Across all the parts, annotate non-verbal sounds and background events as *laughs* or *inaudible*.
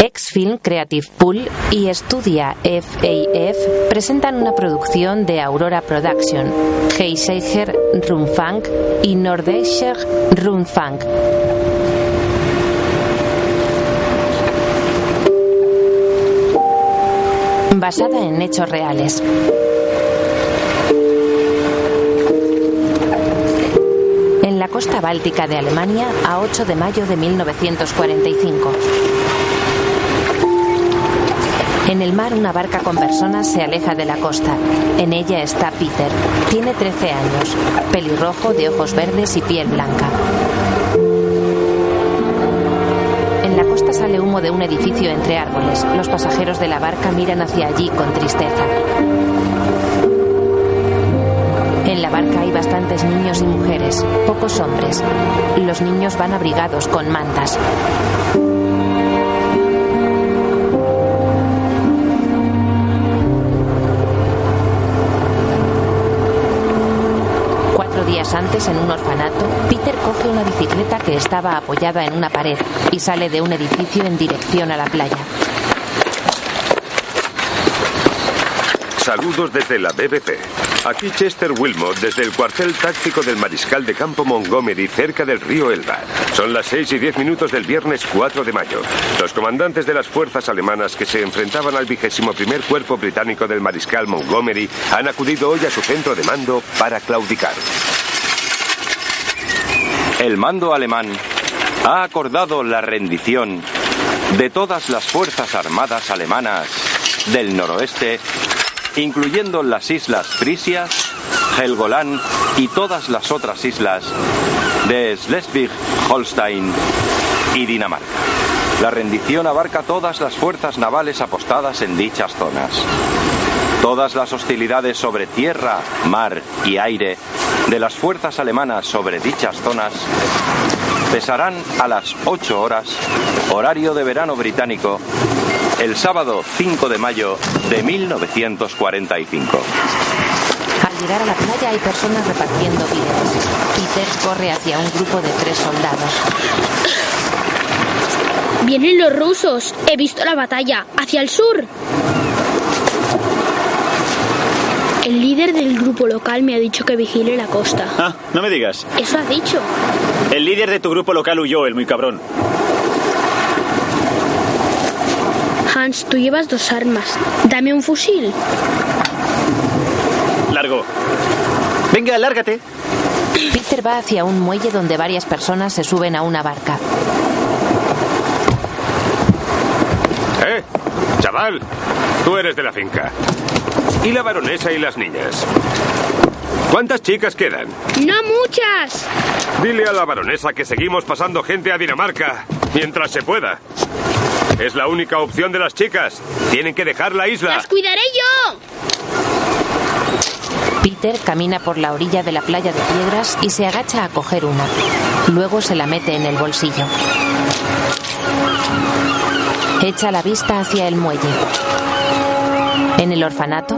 Exfilm Creative Pool y Estudia FAF presentan una producción de Aurora Production, Heiseiger Rundfunk y Nordischer Rundfunk. Basada en hechos reales. En la costa báltica de Alemania a 8 de mayo de 1945. En el mar una barca con personas se aleja de la costa. En ella está Peter. Tiene 13 años, pelirrojo, de ojos verdes y piel blanca. En la costa sale humo de un edificio entre árboles. Los pasajeros de la barca miran hacia allí con tristeza. En la barca hay bastantes niños y mujeres, pocos hombres. Los niños van abrigados con mantas. Antes, en un orfanato, Peter coge una bicicleta que estaba apoyada en una pared y sale de un edificio en dirección a la playa. Saludos desde la BBC. Aquí Chester Wilmot desde el cuartel táctico del Mariscal de Campo Montgomery cerca del río Elba. Son las 6 y 10 minutos del viernes 4 de mayo. Los comandantes de las fuerzas alemanas que se enfrentaban al vigésimo primer cuerpo británico del Mariscal Montgomery han acudido hoy a su centro de mando para claudicar. El mando alemán ha acordado la rendición de todas las fuerzas armadas alemanas del noroeste, incluyendo las islas Frisias, Helgoland y todas las otras islas de Schleswig, Holstein y Dinamarca. La rendición abarca todas las fuerzas navales apostadas en dichas zonas. Todas las hostilidades sobre tierra, mar y aire de las fuerzas alemanas sobre dichas zonas cesarán a las 8 horas, horario de verano británico, el sábado 5 de mayo de 1945. Al llegar a la playa hay personas repartiendo víveres. Peter corre hacia un grupo de tres soldados. Vienen los rusos. He visto la batalla. Hacia el sur. El líder del grupo local me ha dicho que vigile la costa. Ah, no me digas. Eso ha dicho. El líder de tu grupo local huyó, el muy cabrón. Hans, tú llevas dos armas. Dame un fusil. Largo. Venga, lárgate. Peter va hacia un muelle donde varias personas se suben a una barca. ¿Eh? Chaval, tú eres de la finca. ¿Y la baronesa y las niñas? ¿Cuántas chicas quedan? ¡No muchas! Dile a la baronesa que seguimos pasando gente a Dinamarca mientras se pueda. Es la única opción de las chicas. Tienen que dejar la isla. ¡Las cuidaré yo! Peter camina por la orilla de la playa de piedras y se agacha a coger una. Luego se la mete en el bolsillo. Echa la vista hacia el muelle. En el orfanato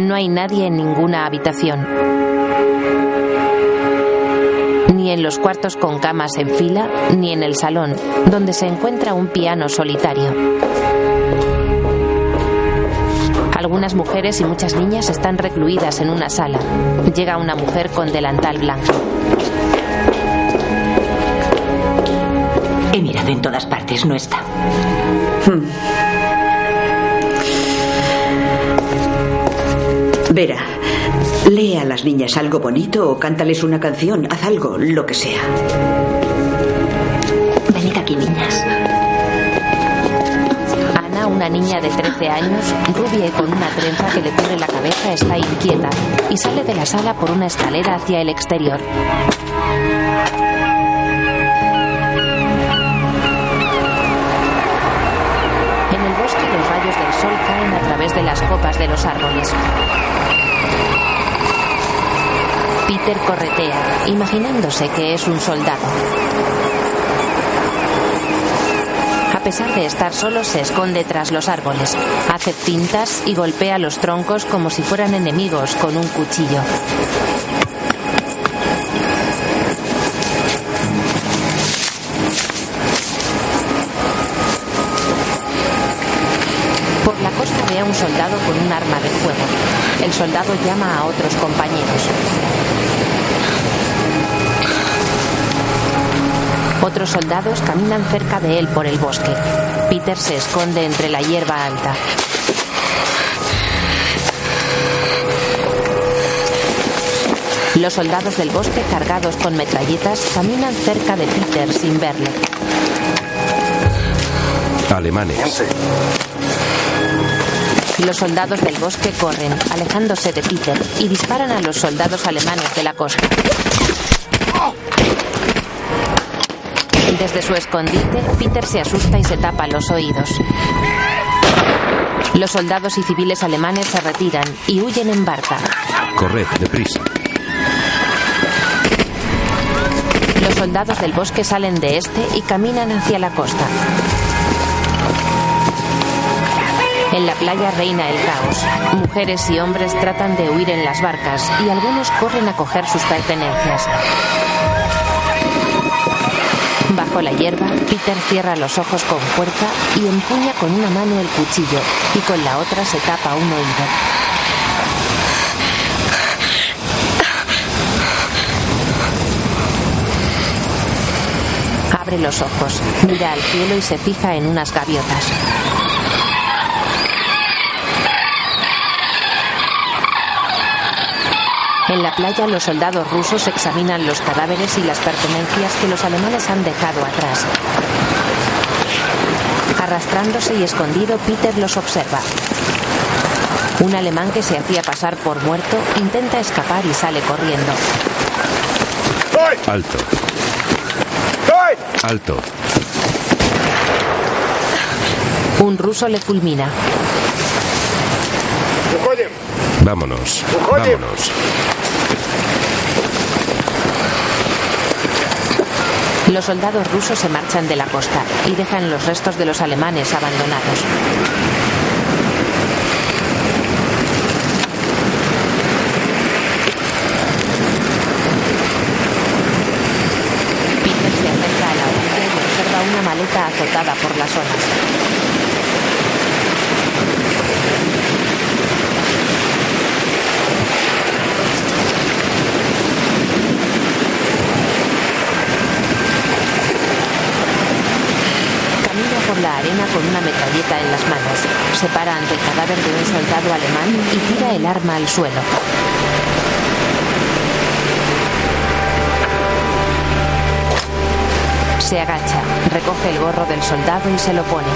no hay nadie en ninguna habitación. Ni en los cuartos con camas en fila, ni en el salón, donde se encuentra un piano solitario. Algunas mujeres y muchas niñas están recluidas en una sala. Llega una mujer con delantal blanco. En todas partes, no está. Vera, lee a las niñas algo bonito o cántales una canción, haz algo, lo que sea. Venid aquí, niñas. Ana, una niña de 13 años, rubia y con una trenza que le cubre la cabeza, está inquieta y sale de la sala por una escalera hacia el exterior. Las copas de los árboles. Peter corretea, imaginándose que es un soldado. A pesar de estar solo, se esconde tras los árboles. Hace pintas y golpea los troncos como si fueran enemigos con un cuchillo. Soldado llama a otros compañeros. Otros soldados caminan cerca de él por el bosque. Peter se esconde entre la hierba alta. Los soldados del bosque cargados con metralletas caminan cerca de Peter sin verle. Alemanes. Los soldados del bosque corren, alejándose de Peter, y disparan a los soldados alemanes de la costa. Desde su escondite, Peter se asusta y se tapa los oídos. Los soldados y civiles alemanes se retiran y huyen en barca. Corred, deprisa. Los soldados del bosque salen de este y caminan hacia la costa. En la playa reina el caos. Mujeres y hombres tratan de huir en las barcas y algunos corren a coger sus pertenencias. Bajo la hierba, Peter cierra los ojos con fuerza y empuña con una mano el cuchillo y con la otra se tapa un oído. Abre los ojos, mira al cielo y se fija en unas gaviotas. En la playa los soldados rusos examinan los cadáveres y las pertenencias que los alemanes han dejado atrás. Arrastrándose y escondido, Peter los observa. Un alemán que se hacía pasar por muerto intenta escapar y sale corriendo. Alto. Alto. Un ruso le fulmina. Vámonos. Vámonos. Los soldados rusos se marchan de la costa y dejan los restos de los alemanes abandonados. Peter se acerca a la orilla y observa una maleta azotada por las olas. Camina por la arena con una metralleta en las manos. Se para ante el cadáver de un soldado alemán y tira el arma al suelo. Se agacha, recoge el gorro del soldado y se lo pone.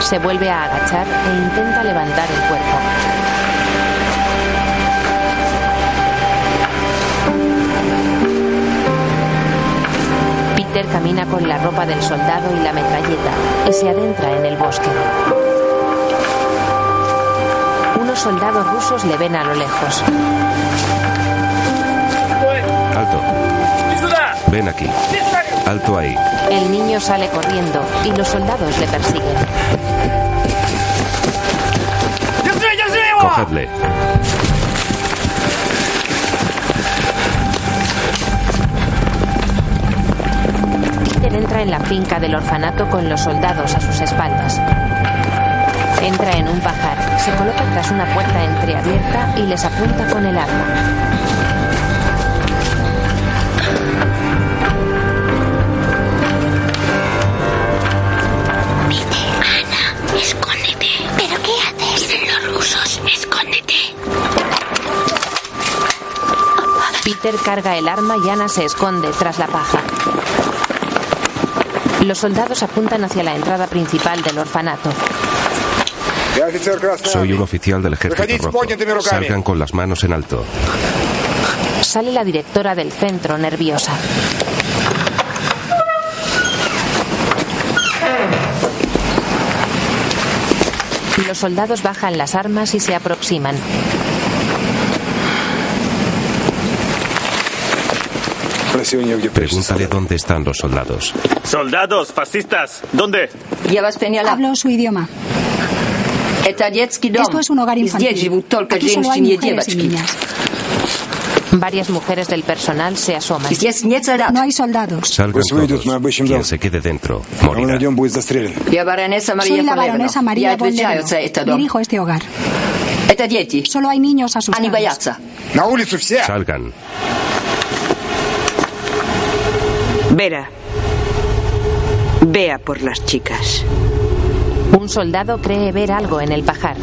Se vuelve a agachar e intenta levantar el cuerpo. Peter camina con la ropa del soldado y la metralleta y se adentra en el bosque. Unos soldados rusos le ven a lo lejos. Alto. Ven aquí. Alto ahí. El niño sale corriendo y los soldados le persiguen. Cogedle. En la finca del orfanato con los soldados a sus espaldas. Entra en un pajar, se coloca tras una puerta entreabierta y les apunta con el arma. Ana, escóndete. ¿Pero qué haces? Dicen los rusos, escóndete. Peter carga el arma y Ana se esconde tras la paja. Los soldados apuntan hacia la entrada principal del orfanato. Soy un oficial del ejército rojo. Salgan con las manos en alto. Sale la directora del centro nerviosa. Los soldados bajan las armas y se aproximan. Pregúntale dónde están los soldados. Soldados, fascistas, ¿dónde? Hablo su idioma. Esto es un hogar infantil. Aquí solo hay mujeres y niñas. Varias mujeres del personal se asoman. No hay soldados. Salgan todos. Quien se quede dentro morirá. Soy la baronesa María Bondello. Dirijo este hogar. Solo hay niños asustados. Salgan. Vera. Vea por las chicas. Un soldado cree ver algo en el pajar.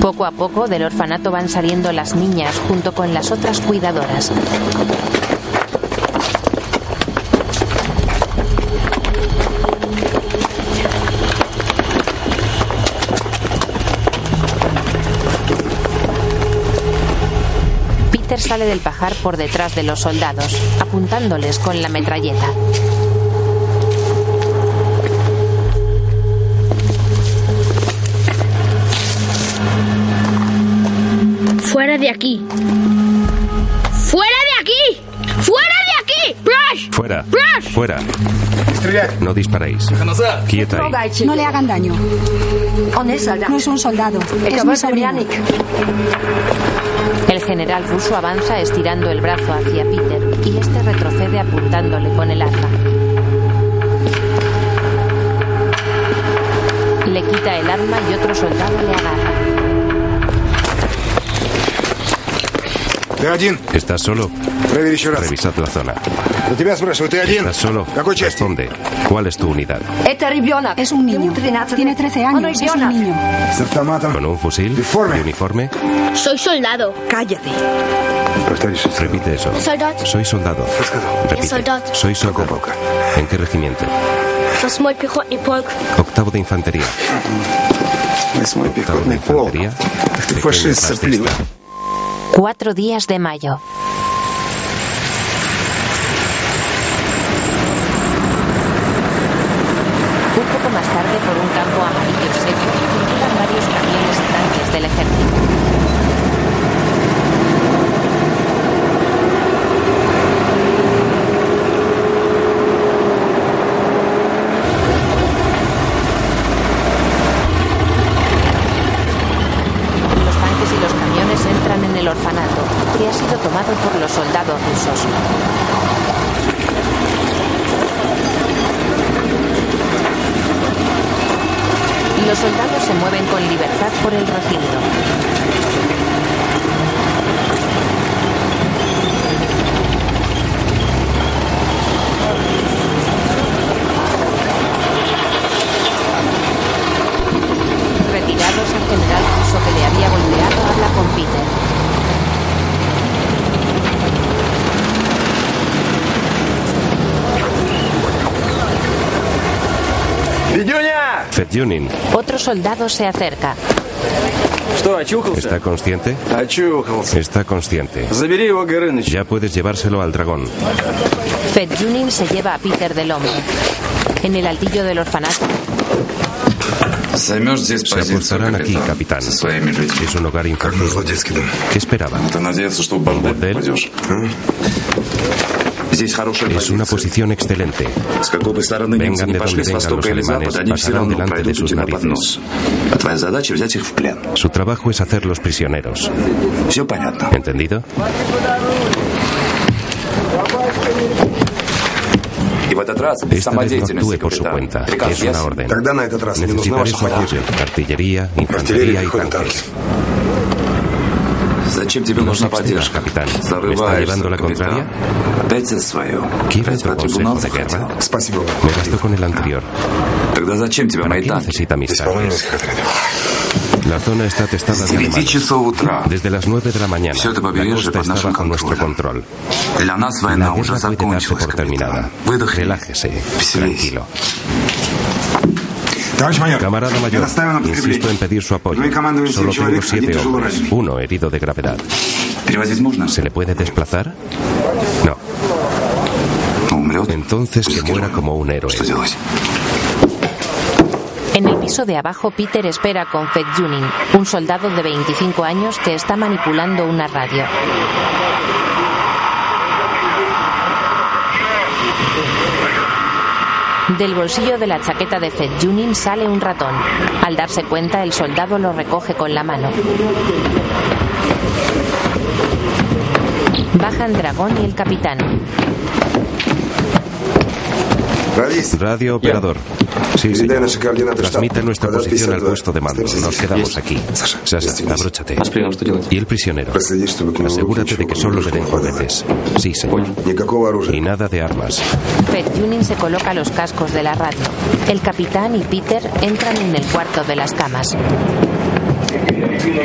Poco a poco del orfanato van saliendo las niñas junto con las otras cuidadoras. Sale del pajar por detrás de los soldados, apuntándoles con la metralleta. Fuera de aquí. Fuera. Fuera. No disparéis. Quieta ahí. No le hagan daño. No es un soldado. Es mi sobrino. El general ruso avanza estirando el brazo hacia Peter y este retrocede apuntándole con el arma. Le quita el arma y otro soldado le agarra. ¿Estás solo? Revisad la zona. ¿Estás solo? Responde. ¿Cuál es tu unidad? Es un niño. Tiene 13 años. Es un niño. ¿Con un fusil? ¿Y uniforme? Soy soldado. Cállate. Repite eso. Soldado. Soy soldado. Repite. Soldado. Soy soldado. ¿En qué regimiento? Восьмой пехотный полк. Octavo de infantería. Octavo de infantería. Pequeño fascista. 4 días de mayo. Un poco más tarde, por un campo amarillo seco, circulan varios camiones y tanques del ejército. Los tanques y los camiones entran en el orfanato, que ha sido tomado por los soldados rusos. Los soldados se mueven con libertad por el recinto. Retirados, el general ruso que le había golpeado habla con Peter. Otro soldado se acerca. ¿está consciente? Está consciente. Ya puedes llevárselo al dragón. Fedjunin se lleva a Peter del hombro. En el altillo del orfanato, Se apostarán aquí, capitán. Es un hogar infantil. ¿Qué esperaban? ¿Un burdel? Es una posición excelente. Vengan de donde vengan los alemanes, pasarán delante de sus narices. Su trabajo es hacerlos prisioneros. ¿Entendido? Esta vez no actúe por su cuenta. Es una orden. Necesitaré su apoyo. Artillería, infantería y tanques. Excedas, capitán. ¿Me está llevando la contraria? ¿Quiere otro consejo de guerra? Me bastó con el anterior. ¿Para qué necesita mis tanques? La zona está atestada de alemanes. Desde las 9 de la mañana, la costa está bajo nuestro control. La guerra puede darse por terminada. Relájese, tranquilo. Camarada mayor, insisto en pedir su apoyo. Solo tengo siete hombres, uno herido de gravedad. ¿Se le puede desplazar? No. Entonces que muera como un héroe. en el piso de abajo, Peter espera con Fedjunin, un soldado de 25 años que está manipulando una radio. Del bolsillo de la chaqueta de Fed Junin sale un ratón. Al darse cuenta, el soldado lo recoge con la mano. Bajan Dragón y el capitán. Radio operador. Sí, sí. Transmite nuestra posición al puesto de mando. Nos quedamos aquí. Sasa, abróchate. ¿Y el prisionero? Asegúrate de que solo le den juguetes. Sí, señor. Y nada de armas. Fed Junin se coloca los cascos de la radio. El capitán y Peter entran en el cuarto de las camas.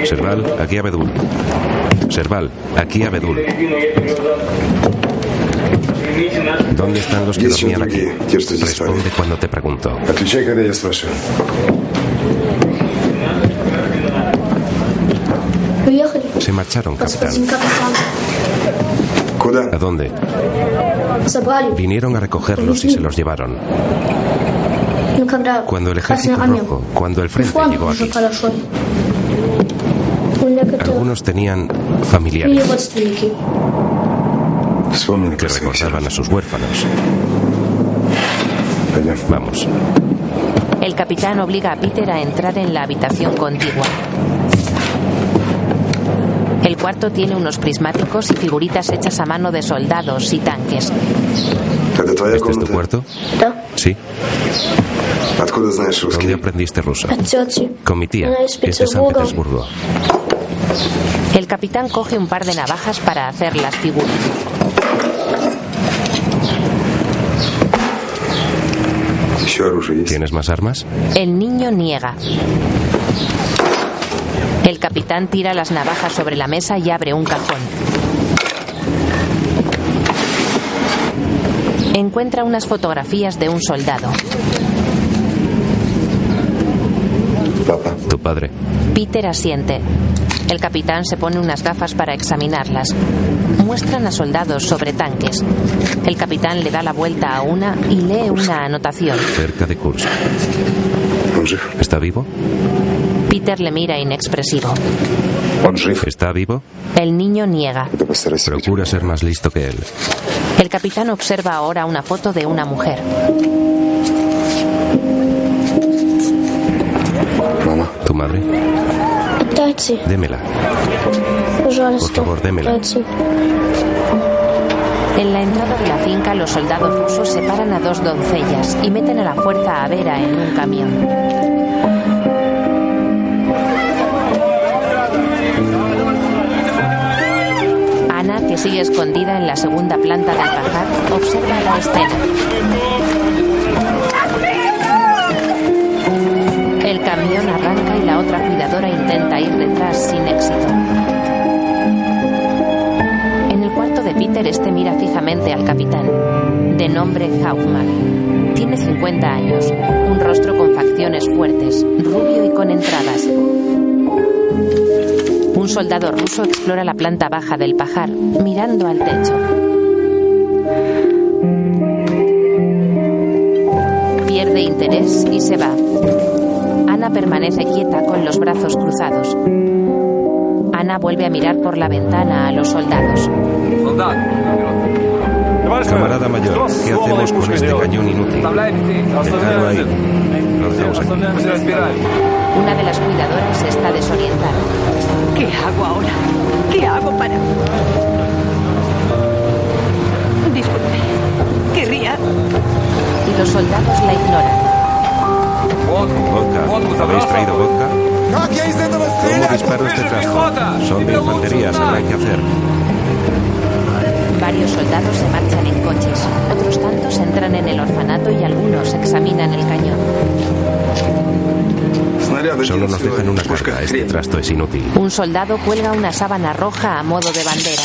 Serval, aquí Abedul. Serval, aquí Abedul. ¿Dónde están los que dormían aquí? Responde cuando te pregunto. Se marcharon, capitán. ¿A dónde? Vinieron a recogerlos y se los llevaron. Cuando el ejército rojo, cuando el frente llegó aquí. Algunos tenían familiares que recordaban a sus huérfanos. Vamos. El capitán obliga a Peter a entrar en la habitación contigua. El cuarto tiene unos prismáticos y figuritas hechas a mano de soldados y tanques. ¿Este es tu cuarto? Sí. ¿Dónde aprendiste ruso? Con mi tía, es de San Petersburgo. El capitán coge un par de navajas para hacer las figuras. ¿Tienes más armas? El niño niega. El capitán tira las navajas sobre la mesa y abre un cajón. Encuentra unas fotografías de un soldado. Papá. Tu padre. Peter asiente. El capitán se pone unas gafas para examinarlas. Muestran a soldados sobre tanques. El capitán le da la vuelta a una y lee una anotación. Cerca de Kursk. ¿Está vivo? Peter le mira inexpresivo. ¿Está vivo? El niño niega. Procura ser más listo que él. El capitán observa ahora una foto de una mujer. ¿Tu madre? Démela. Por favor, démela. En la entrada de la finca, los soldados rusos separan a dos doncellas y meten a la fuerza a Vera en un camión. Ana, que sigue escondida en la segunda planta del pajar, observa la escena. El camión arranca la otra cuidadora intenta ir detrás sin éxito. En el cuarto de Peter, este mira fijamente al capitán, de nombre Hauptmann. Tiene 50 años, un rostro con facciones fuertes, rubio y con entradas. Un soldado ruso explora la planta baja del pajar, mirando al techo. Pierde interés y se va. Ana permanece quieta con los brazos cruzados. Ana vuelve a mirar por la ventana a los soldados. Camarada mayor, ¿qué hacemos con este cañón inútil? Dejadlo ahí. Lo dejamos aquí. Una de las cuidadoras está desorientada. ¿Qué hago ahora? ¿Qué hago para...? Disculpe. Querría... Y los soldados la ignoran. Vodka. ¿Habéis traído vodka? ¿Cómo disparo este trasto? Son de infantería, sabrán qué hacer. Varios soldados se marchan en coches. Otros tantos entran en el orfanato y algunos examinan el cañón. Solo nos dejan una carga. Este trasto es inútil. Un soldado cuelga una sábana roja a modo de bandera.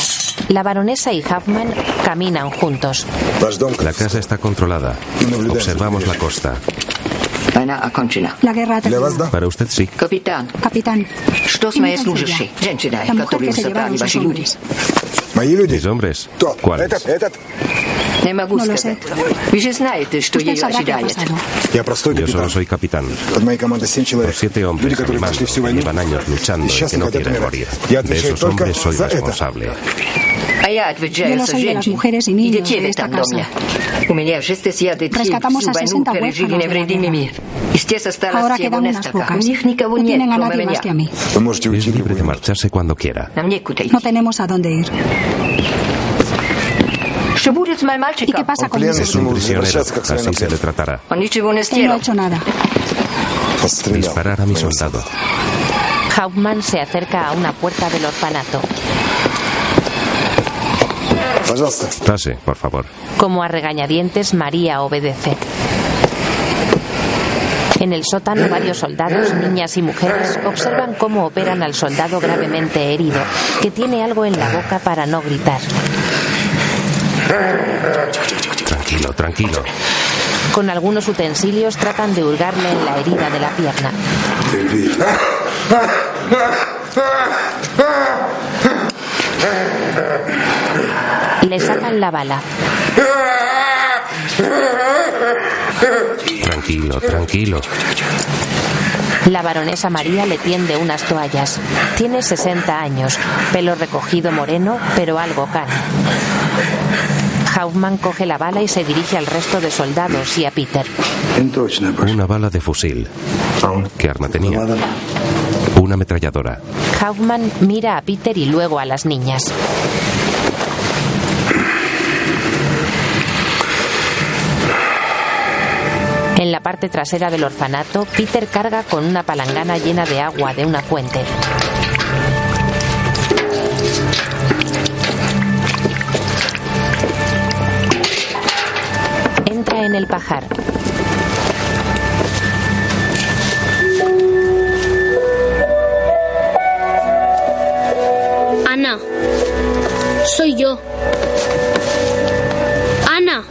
La baronesa y Huffman caminan juntos. La casa está controlada. Observamos la costa. La guerra terminó. Para usted sí. Capitán. Capitán. La mujer que se llevaron sus hombres. ¿Mis hombres? ¿Cuáles? Не могу no lo сказать. sé. Вы же знаете, что Usted ее sabrá qué ha ожидает. pasado. Я простой Yo solo капитан. soy capitán. Под моей командой семь Por человек. siete hombres Люди, a mi которые mando, прошли всю que войну. llevan años luchando y Сейчас que не no хотят quieren умирать. morir. Я De отвечаю esos только hombres soy за это. Yo lo soy de las mujeres y niños de esta casa. Rescatamos a 60 huérfanos de. Ahora quedan unas pocas. No tienen a nadie más que a mí. Es libre de marcharse cuando quiera. No tenemos a dónde ir. ¿Y qué pasa con mi sobrino? Así se le tratará. Él no ha hecho nada. Disparar a mi soldado. Hauptmann se acerca a una puerta del orfanato las. Pase, ah, por favor. Como a regañadientes, María obedece. En el sótano varios soldados, niñas y mujeres observan cómo operan al soldado gravemente herido, que tiene algo en la boca para no gritar. Tranquilo, tranquilo. Con algunos utensilios tratan de hurgarle en la herida de la pierna. Le sacan la bala. Tranquilo, tranquilo. La baronesa María le tiende unas toallas. Tiene 60 años, pelo recogido moreno, pero algo cano. Hauptmann coge la bala y se dirige al resto de soldados y a Peter. Una bala de fusil. ¿Qué arma tenía? Una ametralladora. Hauptmann mira a Peter y luego a las niñas. En la parte trasera del orfanato, Peter carga con una palangana llena de agua de una fuente. Entra en el pajar. Soy yo. Ana.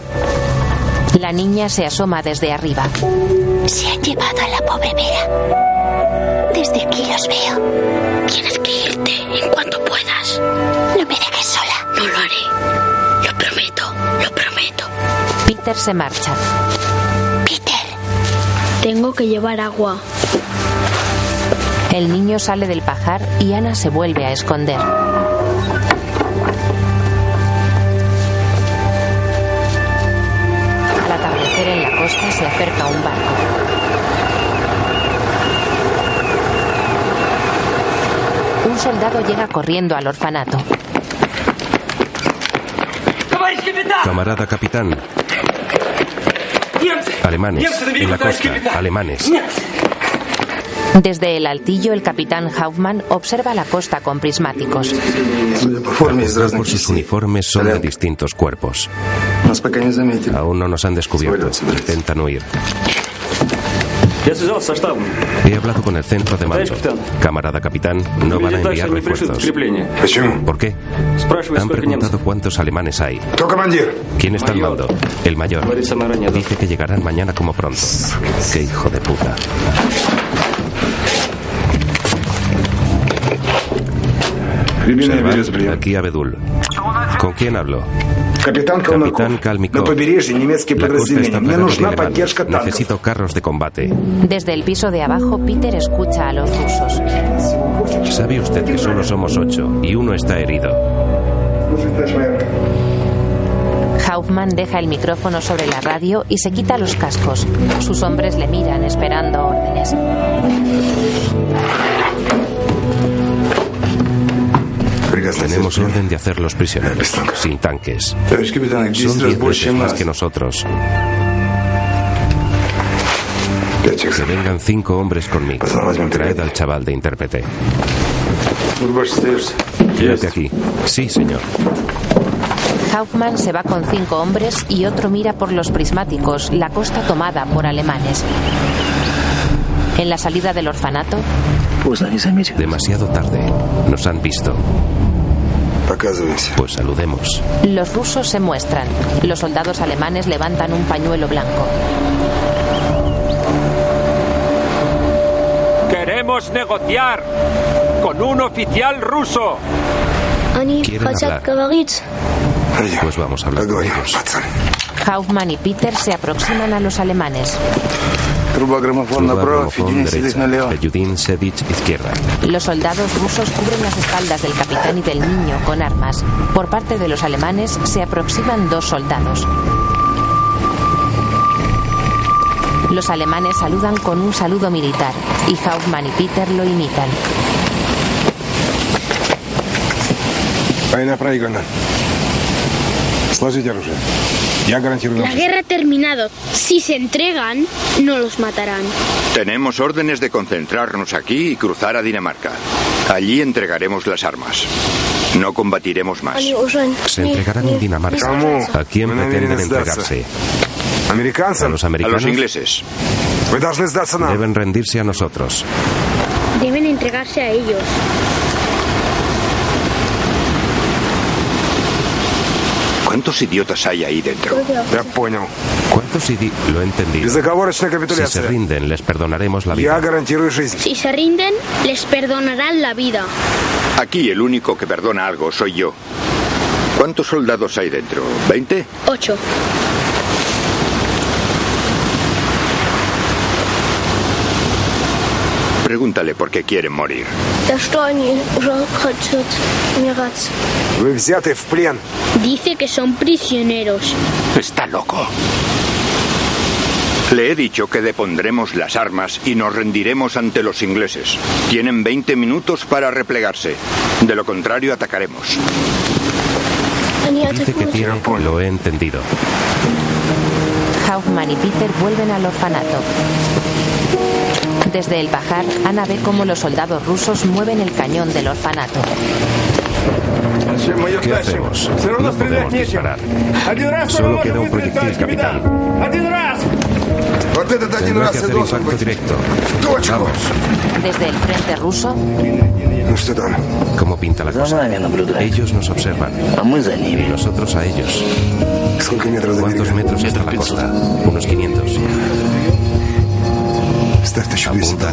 La niña se asoma desde arriba. Se han llevado a la pobre Vera. Desde aquí los veo. Tienes que irte en cuanto puedas. No me dejes sola. No lo haré. Lo prometo, lo prometo. Peter se marcha. Peter. Tengo que llevar agua. El niño sale del pajar y Ana se vuelve a esconder. Costa se acerca un barco. Un soldado llega corriendo al orfanato. Camarada capitán. Alemanes. En la costa. Alemanes. Desde el altillo, el capitán Hauptmann observa la costa con prismáticos. Por sus uniformes son de distintos cuerpos. Aún no nos han descubierto. Intentan huir. He hablado con el centro de mando. Camarada capitán, no van a enviar refuerzos. ¿Por qué? Han preguntado cuántos alemanes hay. ¿Quién está al mando? El mayor. Dice que llegarán mañana como pronto. Qué hijo de puta. Se va. Aquí Abedul. ¿Con quién hablo? Capitán Kalmykov, de. Necesito carros de combate. Desde el piso de abajo, Peter escucha a los rusos. Sabe usted que solo somos ocho y uno está herido. Kaufman deja el micrófono sobre la radio y se quita los cascos. Sus hombres le miran esperando órdenes. Tenemos orden de hacer los prisioneros, sin tanques. Son diez veces más que nosotros. Que vengan cinco hombres conmigo. Traed al chaval de intérprete. Quédate aquí. Sí, señor. Hauptmann se va con cinco hombres y otro mira por los prismáticos, la costa tomada por alemanes. En la salida del orfanato, Demasiado tarde. Nos han visto. Показывайся. Pues saludemos. los rusos se muestran. Los soldados alemanes levantan un pañuelo blanco. Queremos negociar con un oficial ruso. Quieren hablar. Pues vamos a hablar con ellos. Kaufman y Peter se aproximan a los alemanes. Trupa gramofón pro, Fiyudin izquierda. Los soldados rusos cubren las espaldas del capitán y del niño con armas. Por parte de los alemanes se aproximan dos soldados. Los alemanes saludan con un saludo militar y Hauptmann y Peter lo imitan. Война проиграна. Сложите оружие. Я гарантирую La guerra ha terminado. Si se entregan, no los matarán. Tenemos órdenes de concentrarnos aquí y cruzar a Dinamarca. Allí entregaremos las armas. No combatiremos más. Se entregarán en Dinamarca. ¿A quién pretenden entregarse? Американцам? A los A americanos. los ingleses. Вы должны сдаться нам. Deben rendirse a nosotros. Deben entregarse a ellos. ¿Cuántos idiotas hay ahí dentro? ¿Cuántos idiotas? Lo he entendido. Si se rinden, les perdonaremos la vida. Si se rinden, les perdonarán la vida. Aquí el único que perdona algo soy yo. ¿Cuántos soldados hay dentro? ¿20? Ocho. Pregúntale por qué quieren morir. Dice que son prisioneros. Está loco. Le he dicho que depondremos las armas y nos rendiremos ante los ingleses. Tienen 20 minutos para replegarse. De lo contrario, atacaremos. Dice que lo he entendido. Kaufman y Peter vuelven al orfanato. Desde el pajar, Ana ve cómo los soldados rusos mueven el cañón del orfanato. ¿Qué hacemos? No podemos disparar. Solo queda un proyectil, capitán. Tendrá que hacer impacto directo. Vamos. Desde el frente ruso... ¿Cómo pinta la cosa? Ellos nos observan. Y nosotros a ellos. ¿Cuántos metros está la costa? Unos 500.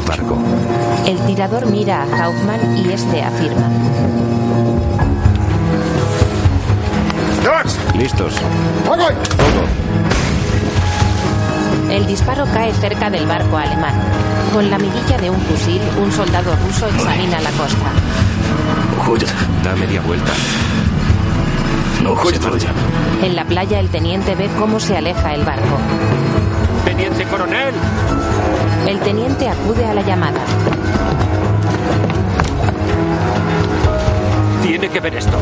Barco. El tirador mira a Kaufman y este afirma. Listos. El disparo cae cerca del barco alemán. Con la mirilla de un fusil, un soldado ruso examina la costa. Da media vuelta. No, en la playa el teniente ve cómo se aleja el barco. ¡Teniente coronel! El teniente acude a la llamada. Tiene que ver esto.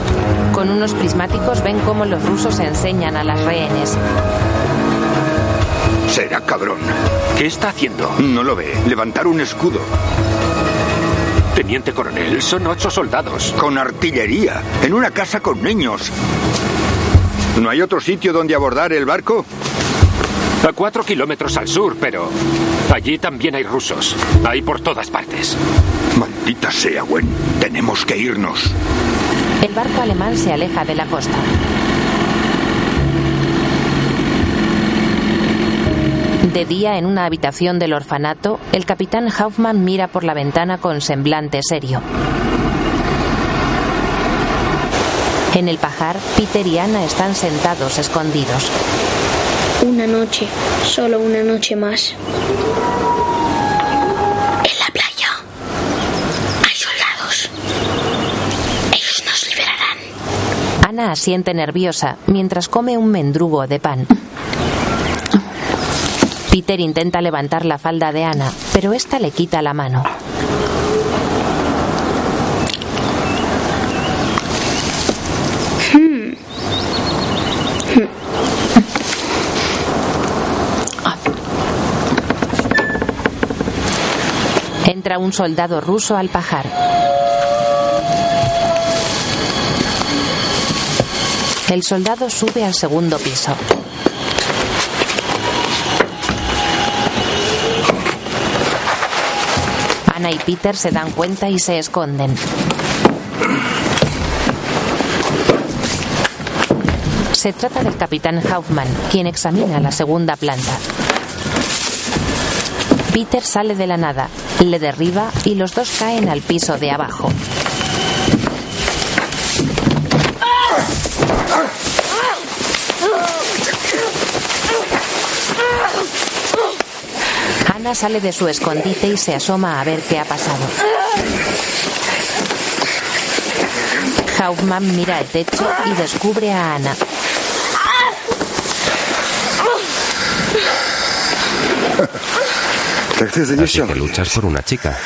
Con unos prismáticos ven cómo los rusos enseñan a las rehenes. Será cabrón. ¿Qué está haciendo? No lo ve. Levantar un escudo. Teniente coronel, son ocho soldados. Con artillería. En una casa con niños. ¿No hay otro sitio donde abordar el barco? A cuatro kilómetros al sur, pero allí también hay rusos. Hay por todas partes. Maldita sea, Gwen. Tenemos que irnos. El barco alemán se aleja de la costa. De día, en una habitación del orfanato, el capitán Hoffman mira por la ventana con semblante serio. En el pajar, Peter y Anna están sentados escondidos. Una noche, solo una noche más. En la playa hay soldados. Ellos nos liberarán. Ana asiente nerviosa mientras come un mendrugo de pan. Peter intenta levantar la falda de Ana, pero esta le quita la mano. Entra un soldado ruso al pajar. El soldado sube al segundo piso. Ana y Peter se dan cuenta y se esconden. Se trata del capitán Hoffman, quien examina la segunda planta. Peter sale de la nada, le derriba y los dos caen al piso de abajo. Ana sale de su escondite y se asoma a ver qué ha pasado. Kaufman mira el techo y descubre a Ana. *laughs* Así que luchas por una chica.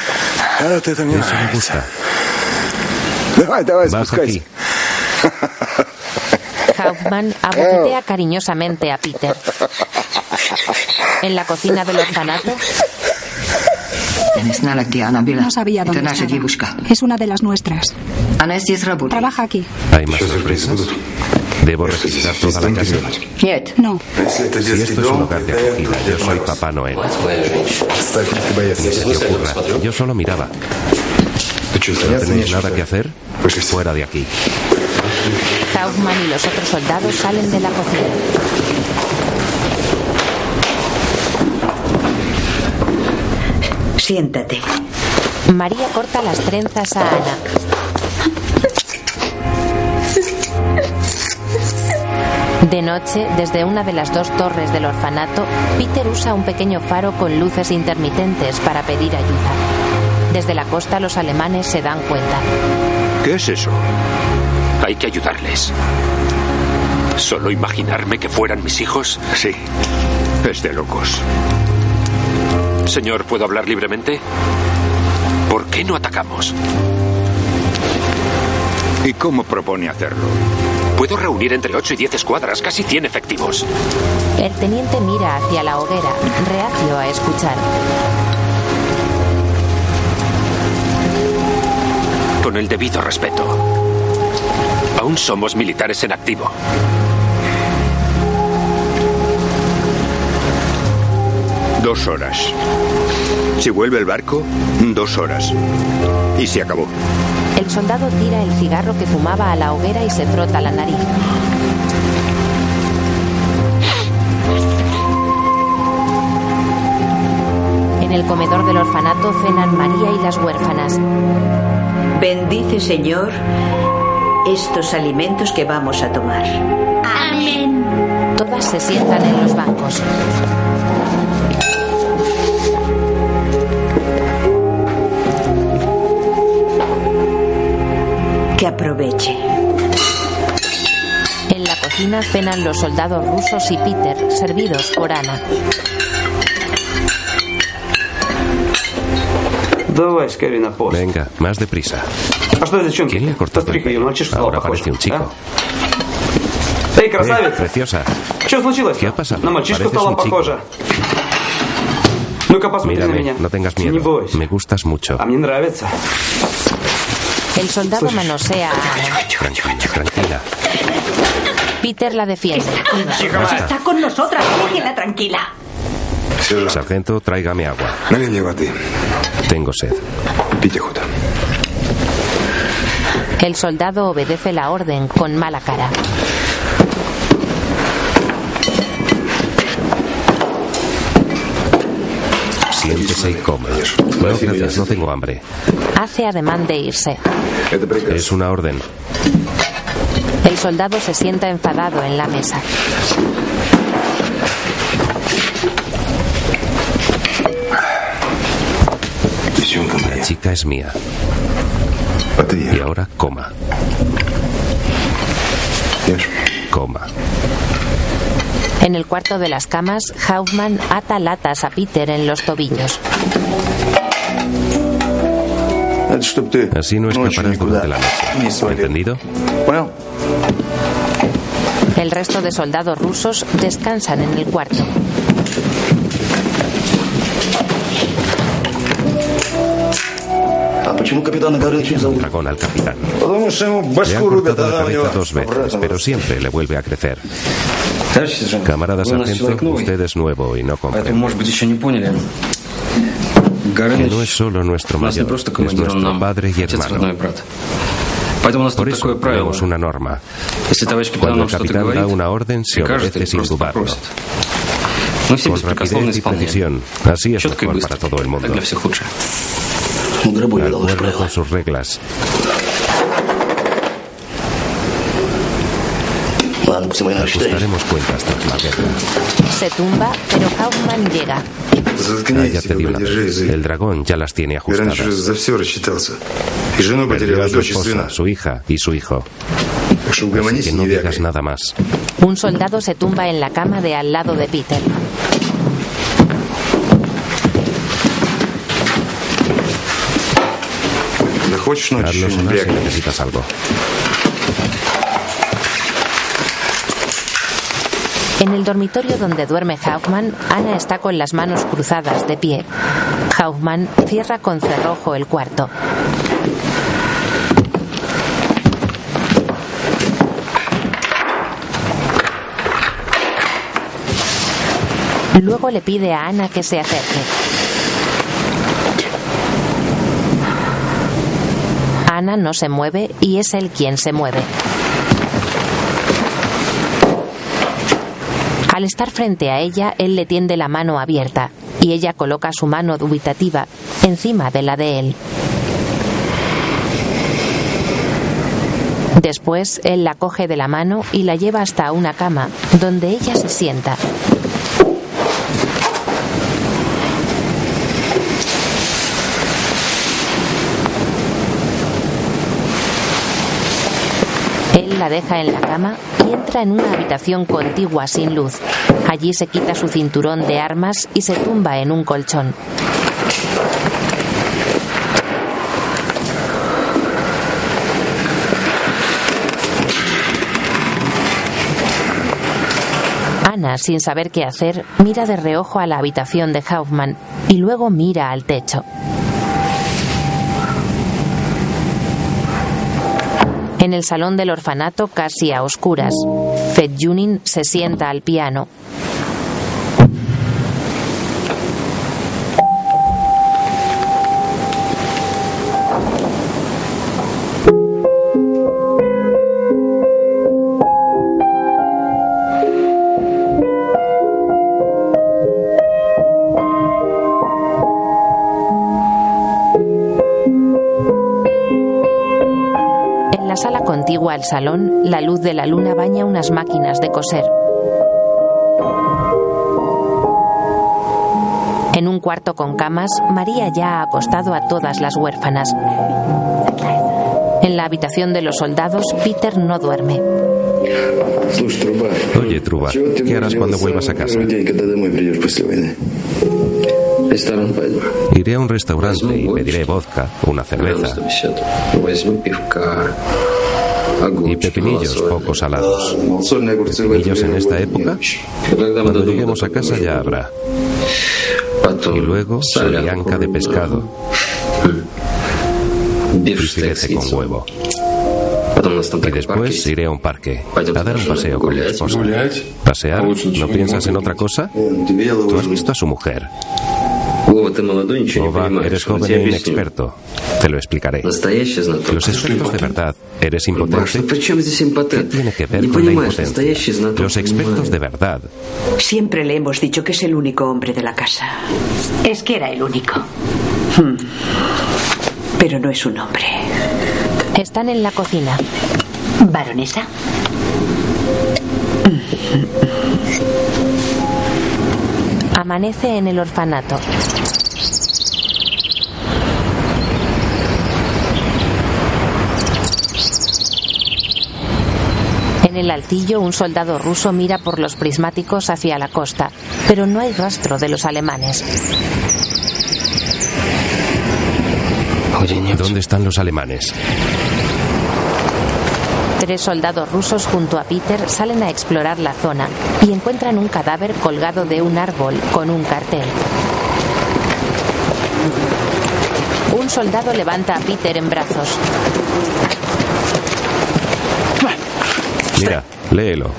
Eso me gusta. *laughs* Baja aquí. *laughs* Kaufman abofetea cariñosamente a Peter. En la cocina del orfanato, No sabía dónde estaba. Es una de las nuestras. Trabaja aquí. ¿Hay más sorpresas? ¿Debo revisar toda la casa? No. Si esto es un hogar de acogida, yo soy Papá Noel. Ni se te ocurra. Yo solo miraba. ¿No tenéis nada que hacer? Pues fuera de aquí. Kaufman y los otros soldados salen de la cocina. Siéntate. María corta las trenzas a Ana. De noche, desde una de las dos torres del orfanato, Peter usa un pequeño faro con luces intermitentes para pedir ayuda. Desde la costa los alemanes se dan cuenta. ¿Qué es eso? Hay que ayudarles. ¿Solo imaginarme que fueran mis hijos? Sí. Es de locos. Señor, ¿puedo hablar libremente? ¿Por qué no atacamos? ¿Y cómo propone hacerlo? Puedo reunir entre 8 y 10 escuadras, casi 100 efectivos. El teniente mira hacia la hoguera, reacio a escuchar. Con el debido respeto. Aún somos militares en activo. Dos horas. Si vuelve el barco, dos horas. Y se acabó. El soldado tira el cigarro que fumaba a la hoguera y se frota la nariz. En el comedor del orfanato cenan María y las huérfanas. Bendice, Señor, estos alimentos que vamos a tomar. Amén. Todas se sientan en los bancos. aproveche. En la cocina cenan los soldados rusos y Peter, servidos por Ana. Venga, más deprisa. ¿Quién le ha cortado el pelo? Ahora parece un chico. ¡Ey, eh, preciosa! ¿Qué ha pasado? Pareces un chico. Mírame, no tengas miedo. Me gustas mucho. El soldado manosea. Tranquila. Peter la defiende. Está con nosotras. Déjela tranquila. Sargento, tráigame agua. Nadie llegó a ti. Tengo sed. Pillejota. El soldado obedece la orden con mala cara. Siéntese y coma. No, gracias, no tengo hambre. Hace ademán de irse. Es una orden. El soldado se sienta enfadado en la mesa. La chica es mía. Y ahora coma. Coma. En el cuarto de las camas, Hoffman ata latas a Peter en los tobillos. Así no escaparás durante la noche. ¿Entendido? El resto de soldados rusos descansan en el cuarto. Dragón al capitán. Le han cortado la cabeza dos veces, pero siempre le vuelve a crecer. Camarada sargento, usted es nuevo y no comprende. Que no es solo nuestro mayor, es nuestro padre y hermano. Por eso tenemos una norma. Cuando el capitán da una orden, se obedece sin dudarlo. Con rapidez y precisión. Así es mejor para todo el mundo. De acuerdo con sus reglas. Ajustaremos cuentas tras la guerra. Se tumba, pero Kaufman llega. Cállate de una vez. El dragón ya las tiene ajustadas. Perdió a su esposa, su hija y su hijo. Así que no digas nada más. Un soldado se tumba en la cama de al lado de Peter. Si necesitas algo. En el dormitorio donde duerme Hoffman, Ana está con las manos cruzadas de pie. Hoffman cierra con cerrojo el cuarto. Luego le pide a Ana que se acerque. Ana no se mueve y es él quien se mueve. Al estar frente a ella, él le tiende la mano abierta y ella coloca su mano dubitativa encima de la de él. Después, él la coge de la mano y la lleva hasta una cama, donde ella se sienta. Deja en la cama y entra en una habitación contigua sin luz. Allí se quita su cinturón de armas y se tumba en un colchón. Ana, sin saber qué hacer, mira de reojo a la habitación de Hoffman y luego mira al techo. En el salón del orfanato, casi a oscuras, Junin se sienta al piano. Al salón, la luz de la luna baña unas máquinas de coser. En un cuarto con camas, María ya ha acostado a todas las huérfanas. En la habitación de los soldados, Peter no duerme. Oye, Truba, ¿qué harás cuando vuelvas a casa? Iré a un restaurante y pediré vodka, una cerveza y pepinillos poco salados. ¿Pepinillos en esta época? Cuando lleguemos a casa ya habrá. Y luego solianca de pescado. Y filete con huevo. Y después iré a un parque, a dar un paseo con mi esposa. ¿Pasear? ¿No piensas en otra cosa? Tú has visto a su mujer. Ova, eres joven e inexperto. Te lo explicaré. Los expertos de verdad. ¿Eres impotente? ¿Qué tiene que ver con la impotencia? Los expertos de verdad. Siempre le hemos dicho que es el único hombre de la casa. Es que era el único. Hmm. Pero no es un hombre. Están en la cocina. ¿Baronesa? Amanece en el orfanato. En el altillo, un soldado ruso mira por los prismáticos hacia la costa, pero no hay rastro de los alemanes. ¿Dónde están los alemanes? Tres soldados rusos junto a Peter salen a explorar la zona y encuentran un cadáver colgado de un árbol con un cartel. Un soldado levanta a Peter en brazos. Mira, léelo.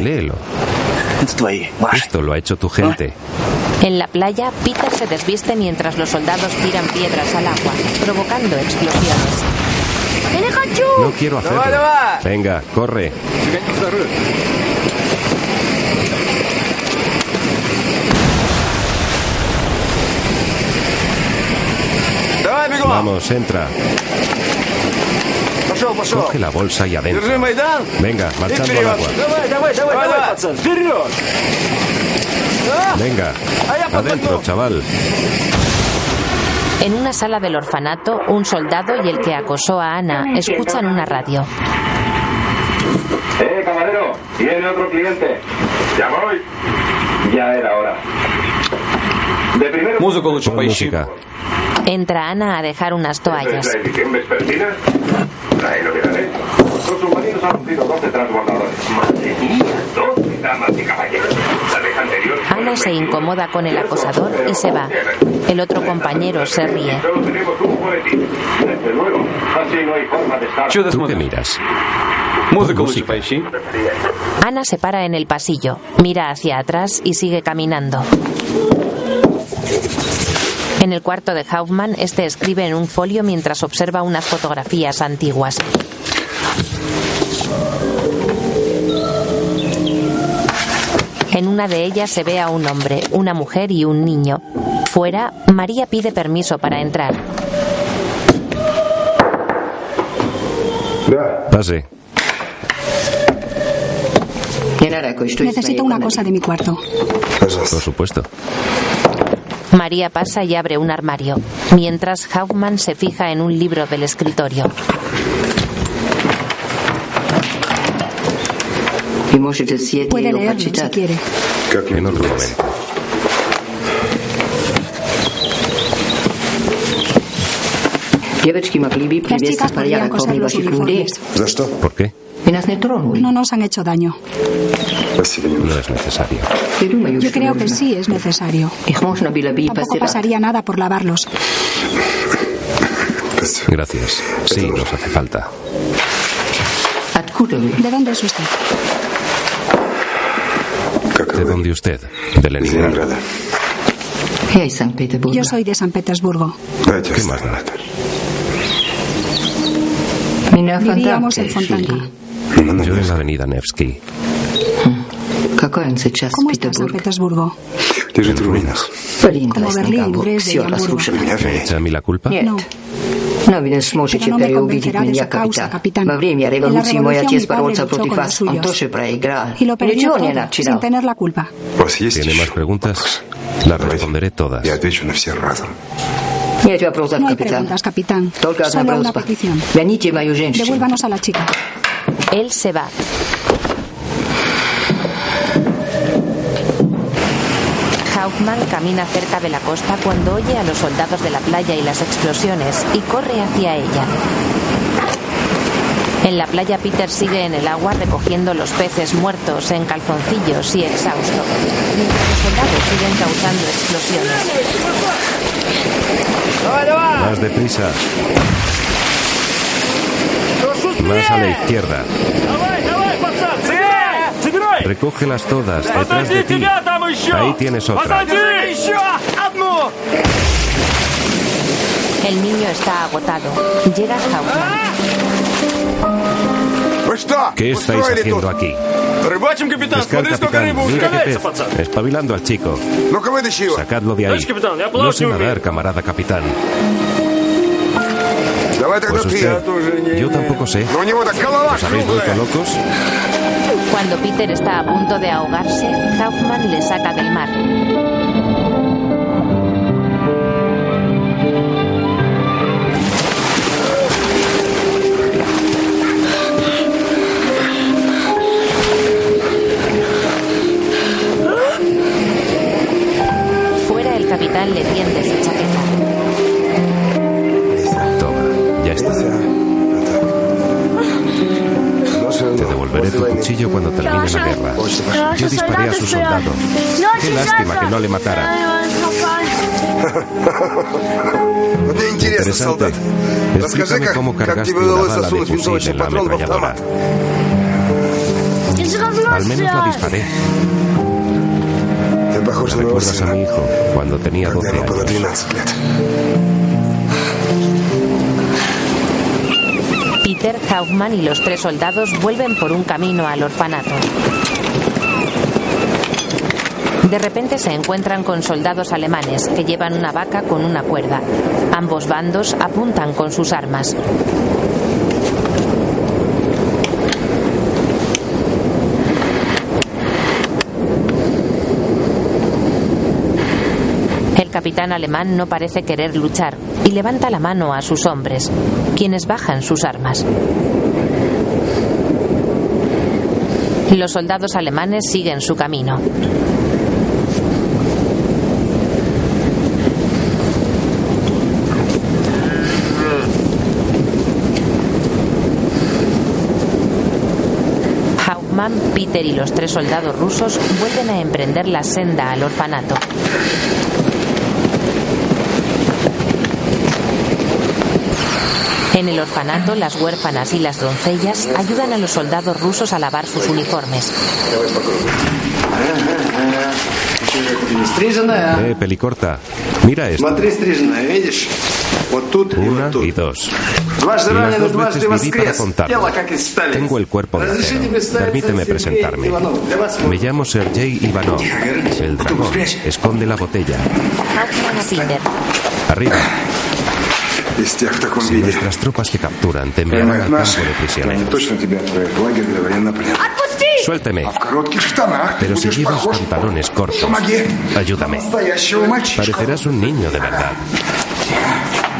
Léelo. Esto lo ha hecho tu gente. En la playa, Peter se desviste mientras los soldados tiran piedras al agua, provocando explosiones. No quiero hacerlo. Venga, corre. Vamos, entra. Coge la bolsa y adentro. Venga, marchando al agua. Venga, adentro, chaval. En una sala del orfanato, un soldado y el que acosó a Ana escuchan una radio. ¡Eh, camarero! Viene otro cliente. Ya voy. Ya era hora. De primero... Música. Entra Ana a dejar unas toallas. ¿La edición vespertina? Ahí lo quedaré. Los submarinos han hundido 12 transbordadores. Madre mía, 12 damas y caballeros. La vez anterior... Ana se incomoda con el acosador y se va. El otro compañero se ríe. ¿Tú qué miras? Música. Ana se para en el pasillo, mira hacia atrás y sigue caminando. En el cuarto de Kaufman, este escribe en un folio mientras observa unas fotografías antiguas. En una de ellas se ve a un hombre, una mujer y un niño. Fuera, María pide permiso para entrar. Pase. Necesito una cosa de mi cuarto. Por supuesto. María pasa y abre un armario, mientras Kaufman se fija en un libro del escritorio. Puede leerlo si quiere. En otro momento. Las chicas podrían coser los uniformes. ¿Por qué? No nos han hecho daño. No es necesario. Yo creo que sí es necesario. Tampoco pasaría nada por lavarlos. Gracias. Sí, nos hace falta. ¿De dónde es usted? ¿De dónde usted? De Leningrado. Yo soy de San Petersburgo. ¿Qué más da? Vivíamos en Fontanka. Yo en la avenida Nevsky. ¿Cómo está San Petersburgo? En ruinas. Como Berlín, Dresde y Hamburgo. ¿Me echa a mí la culpa? No. Но ви не сможете переубедить меня, капитан. Во время революции мой отец боролся против вас. Он тоже проиграл. Y lo perdió Ничего не todo, sin начинал. tener la culpa. ¿Tiene más preguntas? Las responderé todas. Нет вопросов, No hay капитан. preguntas, capitán. Только одна Solo una просьба. petición. Верните мою женщину. Devuélvanos a la chica. Él se va. Kaufman camina cerca de la costa cuando oye a los soldados de la playa y las explosiones y corre hacia ella. En la playa Peter sigue en el agua recogiendo los peces muertos en calzoncillos y exhausto. Mientras los soldados siguen causando explosiones. Más deprisa. Más a la izquierda. Recógelas todas, detrás de ti. Ahí tienes otra. El niño está agotado. Llegas Hausmann. ¿Qué estáis haciendo aquí? Pescar, capitán. Mira qué pez. Espabilando al chico. Sacadlo de ahí. No sé nadar, camarada capitán. Pues usted, yo tampoco sé. ¿Os habéis vuelto locos? Cuando Peter está a punto de ahogarse, Kaufman le saca del mar. Fuera el capitán le tiende de tu cuchillo cuando termine la guerra. Yo disparé a sus soldados. Qué lástima que no le matara. Interesante. Explícame cómo cargaste una bala de fusil en la ametralladora. Al menos la disparé. Recuerdas a mi hijo cuando tenía 12 años. Peter, Kaufman y los tres soldados vuelven por un camino al orfanato. De repente se encuentran con soldados alemanes que llevan una vaca con una cuerda. Ambos bandos apuntan con sus armas. Capitán alemán no parece querer luchar y levanta la mano a sus hombres, quienes bajan sus armas. Los soldados alemanes siguen su camino. Hauptmann, Peter y los tres soldados rusos vuelven a emprender la senda al orfanato. En el orfanato, las huérfanas y las doncellas ayudan a los soldados rusos a lavar sus uniformes. Eh, pelicorta. Mira esto. Una y dos. Y las dos veces viví para contarlo. Tengo el cuerpo de acero. Permíteme presentarme. Me llamo Sergei Ivanov. El dragón. Esconde la botella. Arriba. Si nuestras tropas te capturan, te enviarán al campo de prisioneros. Suélteme. Pero si llevas pantalones cortos, ayúdame. Parecerás un niño de verdad.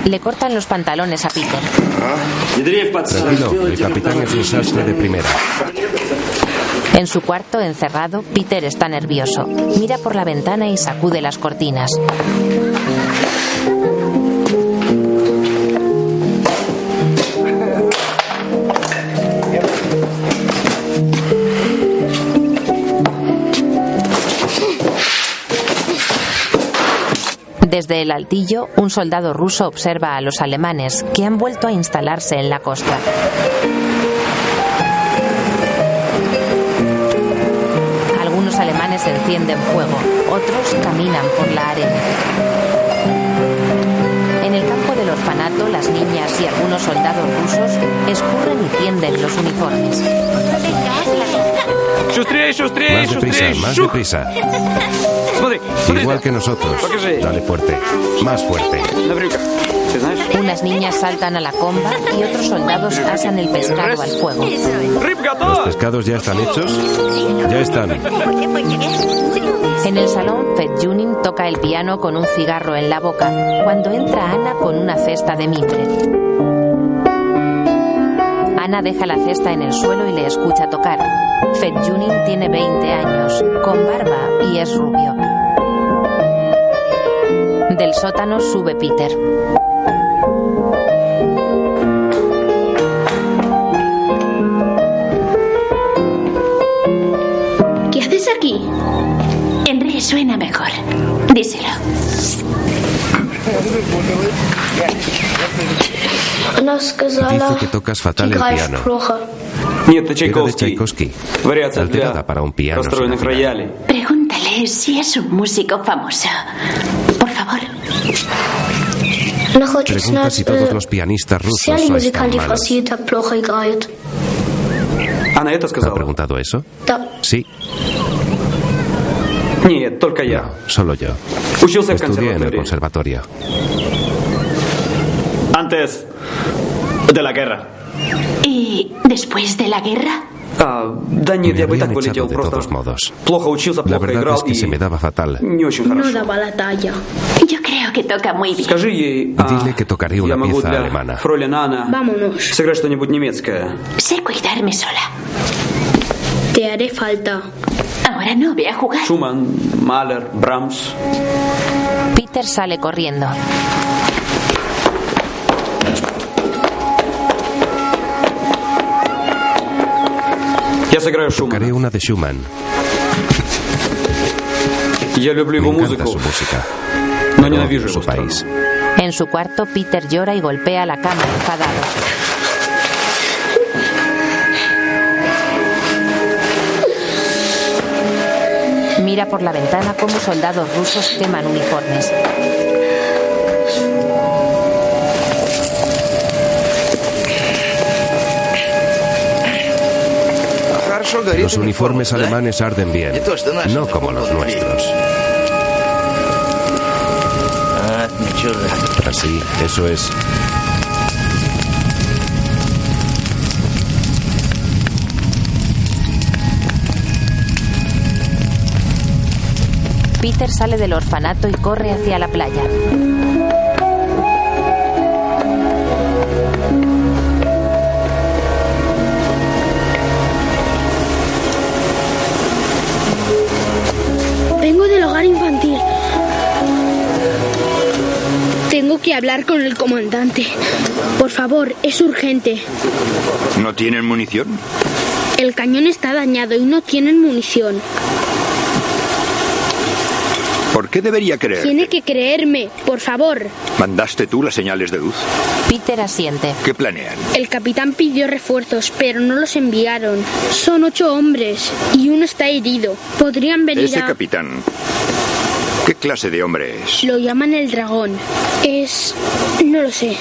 Le cortan los pantalones a Peter. Tranquilo, el capitán es un sastre de primera. En su cuarto, encerrado, Peter está nervioso. Mira por la ventana y sacude las cortinas. Desde el altillo, un soldado ruso observa a los alemanes que han vuelto a instalarse en la costa. Algunos alemanes encienden fuego, otros caminan por la arena. En el campo del orfanato, las niñas y algunos soldados rusos escurren y tienden los uniformes. Más deprisa, más deprisa. Igual que nosotros. Dale fuerte, más fuerte. Unas niñas saltan a la comba y otros soldados asan el pescado al fuego. ¿Los pescados ya están hechos? Ya están. En el salón, Fed Junin toca el piano con un cigarro en la boca cuando entra Ana con una cesta de mimbre. Ana deja la cesta en el suelo y le escucha tocar. Fed Junin tiene 20 años, con barba y es rubio. Del sótano sube Peter. Dice que tocas fatal el piano. Era de Tchaikovsky. Alterada para un piano. Pregúntale si es un músico famoso. Por favor. Pregunta si todos los pianistas rusos son tan malos. ¿Ha preguntado eso? Sí. No, solo yo. Estudié en el conservatorio. Antes de la guerra. ¿Y después de la guerra? Me habían echado de todos modos. La verdad es que se me daba fatal. No daba la talla. Yo creo que toca muy bien. Dile que tocaré una pieza alemana. Vámonos. Sé cuidarme sola. Te haré falta. Ahora no, voy a jugar. Schumann, Mahler, Brahms. Peter sale corriendo. Tocaré una de Schumann. Me encanta su música. Odio su país. En su cuarto, Peter llora y golpea la cama enfadado. Mira por la ventana cómo soldados rusos queman uniformes. Los uniformes alemanes arden bien, no como los nuestros. Así, eso es. Peter sale del orfanato y corre hacia la playa. Con el comandante. Por favor, es urgente. ¿No tienen munición? El cañón está dañado y no tienen munición. ¿Por qué debería creer? Tiene que creerme, por favor. ¿Mandaste tú las señales de luz? Peter asiente. ¿Qué planean? El capitán pidió refuerzos, pero no los enviaron. Son ocho hombres y uno está herido. Podrían venir Ese a... capitán. ¿Qué clase de hombre es? Lo llaman el dragón. Es... no lo sé.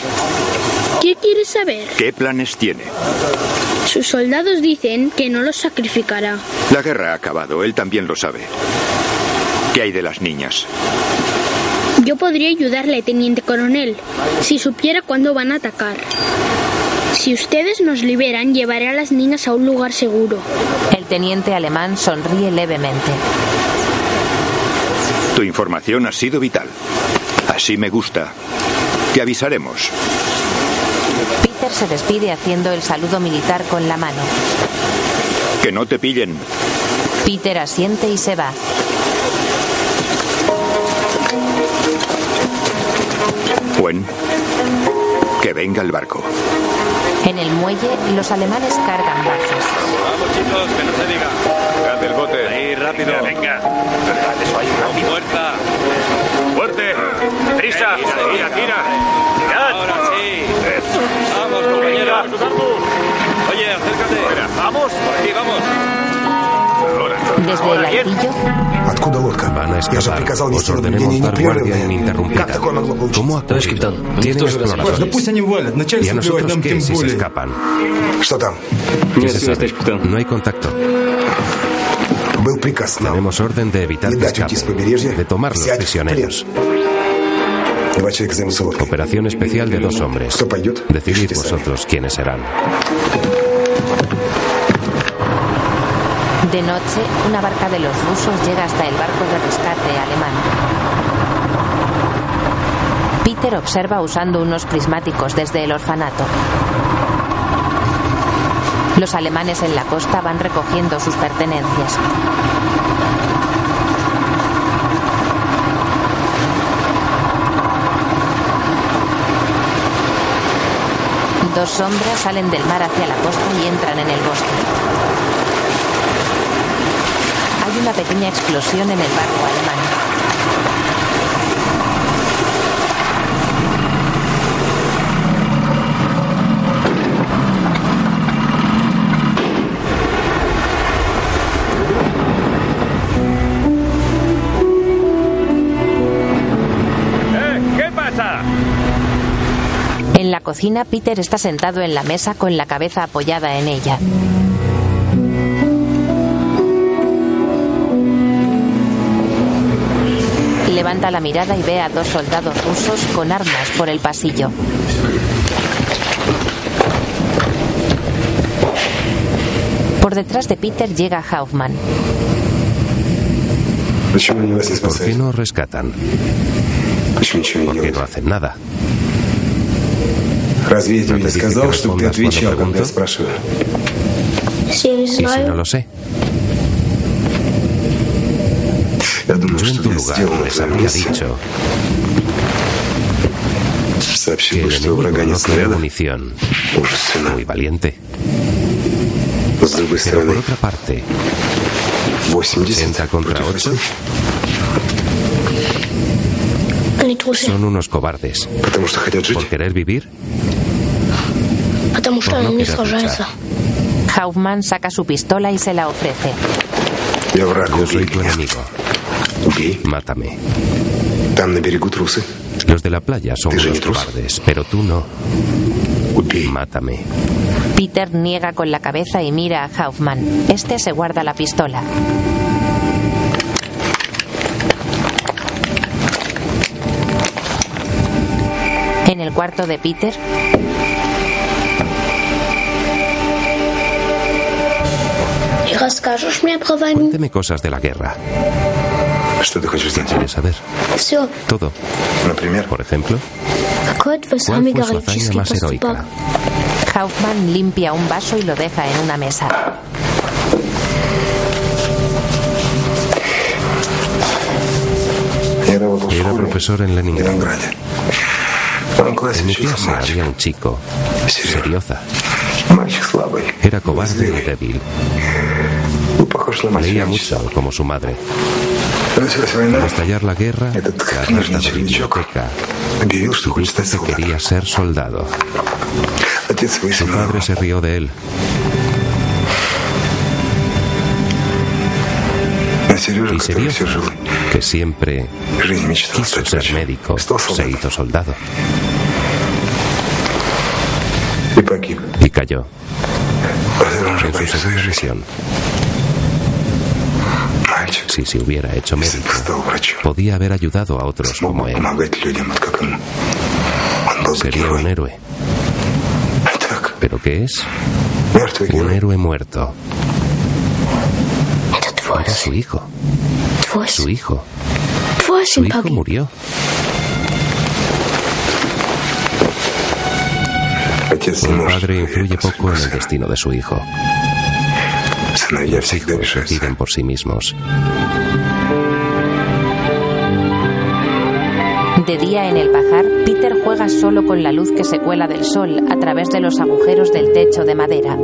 ¿Qué quieres saber? ¿Qué planes tiene? Sus soldados dicen que no los sacrificará. La guerra ha acabado, él también lo sabe. ¿Qué hay de las niñas? Yo podría ayudarle, teniente coronel, si supiera cuándo van a atacar. Si ustedes nos liberan, llevaré a las niñas a un lugar seguro. El teniente alemán sonríe levemente. Tu información ha sido vital. Así me gusta. Te avisaremos. Peter se despide haciendo el saludo militar con la mano. Que no te pillen. Peter asiente y se va. Buen. Que venga el barco. En el muelle, los alemanes cargan barcas. Vamos, chicos, que no se diga Grande el bote. Ahí, rápido. Venga. Dale eso ahí, rápido. Fuerza. Fuerte. Prisa. Tira, tira. Ahora sí. Vamos, compañero. Oye, acércate. Vamos. Por aquí, vamos. Desde el altillo, Откуда лодка? Van a escapar. Os ordené montar guardia ininterrumpida. ¿Cómo actuáis? Tienen exploradores. ¿Y a nosotros qué si se escapan? ¿Qué se sabe? No hay contacto. Tenemos orden de evitar que escapen, de tomar los prisioneros. Operación especial de dos hombres. Decidid vosotros quiénes serán. de noche, una barca de los rusos llega hasta el barco de rescate alemán. Peter observa usando unos prismáticos desde el orfanato. Los alemanes en la costa van recogiendo sus pertenencias. Dos sombras salen del mar hacia la costa y entran en el bosque. Hay una pequeña explosión en el barco alemán. Cocina, Peter está sentado en la mesa con la cabeza apoyada en ella. Levanta la mirada y ve a dos soldados rusos con armas por el pasillo. Por detrás de Peter llega Hoffman. ¿Por qué no rescatan? ¿Por qué no hacen nada? Разве я тебе ¿No не te dije que сказал, чтобы ты respondas cuando отвечал, когда я pregunto? спрашиваю? ¿Y si no lo sé? Я думаю, Yo en что tu я lugar сделал les свою habría миссию. dicho Сообщил que бы, el что у enemigo врага нет no tiene снаряда. munición. Мужественно. Muy valiente. С другой Pero por стороны, otra parte, 80 80 contra против 8 8. Они трусы, son unos cobardes. Потому что хотят жить. ¿Por querer vivir? потому что Por no они не querer сражаются. Hoffman saca su pistola y se la ofrece. Я враг, Yo убей soy tu меня. enemigo. Убей. Mátame. Там на берегу трусы. Los de la playa son Ты же unos не трус. cobardes, pero tú no. Убей. Mátame. Peter niega con la cabeza y mira a Hoffman. Este se guarda la pistola. En el cuarto de Peter, Cuénteme cosas de la guerra. ¿Qué quieres saber? Todo. Por ejemplo, ¿cuál fue su hazaña más heroica? Kaufman limpia un vaso y lo deja en una mesa. Era profesor en Leningrado. En mi clase había un chico, Serioza. Era cobarde y débil. Leía mucho, como su madre. Al estallar la guerra, la rata de biblioteca dijo que quería ser soldado. Su padre se rió de él. Y Serioza, que siempre quiso ser médico, se hizo soldado. Y cayó. En su. Si se hubiera hecho médico, podía haber ayudado a otros como él. Sería un héroe. ¿Pero qué es? Un héroe muerto. Era su hijo. Su hijo. Su hijo murió. Un padre influye poco en el destino de su hijo. Deciden por sí mismos. De día en el pajar, Peter juega solo con la luz que se cuela del sol a través de los agujeros del techo de madera.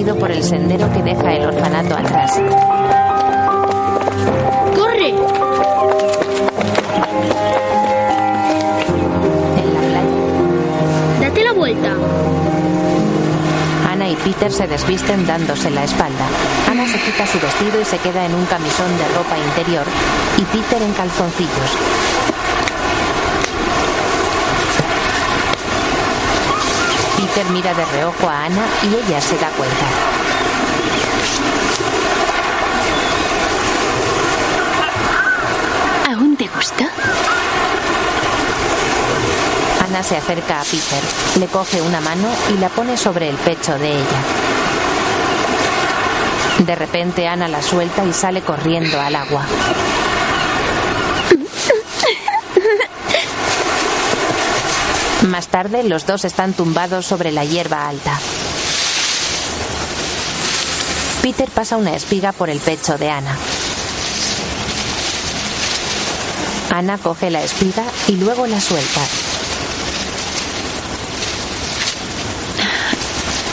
Rápido por el sendero que deja el orfanato atrás. ¡Corre! En la playa. Date la vuelta. Ana y Peter se desvisten dándose la espalda. Ana se quita su vestido y se queda en un camisón de ropa interior y Peter en calzoncillos. Peter mira de reojo a Ana y ella se da cuenta. ¿Aún te gusta? Ana se acerca a Peter, le coge una mano y la pone sobre el pecho de ella. De repente Ana la suelta y sale corriendo al agua. Más tarde los dos están tumbados sobre la hierba alta. Peter pasa una espiga por el pecho de Ana. Ana coge la espiga y luego la suelta.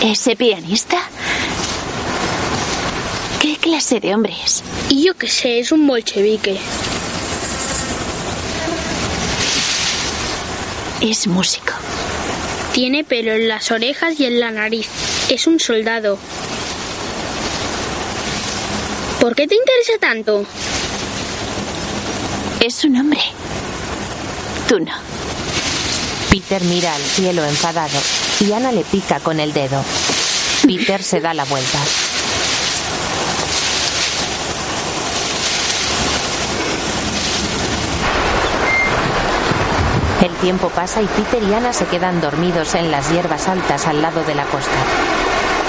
¿Ese pianista? ¿Qué clase de hombre es? Y yo qué sé, es un bolchevique. Es músico. Tiene pelo en las orejas y en la nariz. Es un soldado. ¿Por qué te interesa tanto? Es un hombre. Tú no. Peter mira al cielo enfadado y Ana le pica con el dedo. Peter se da la vuelta. El tiempo pasa y Peter y Ana se quedan dormidos en las hierbas altas al lado de la costa.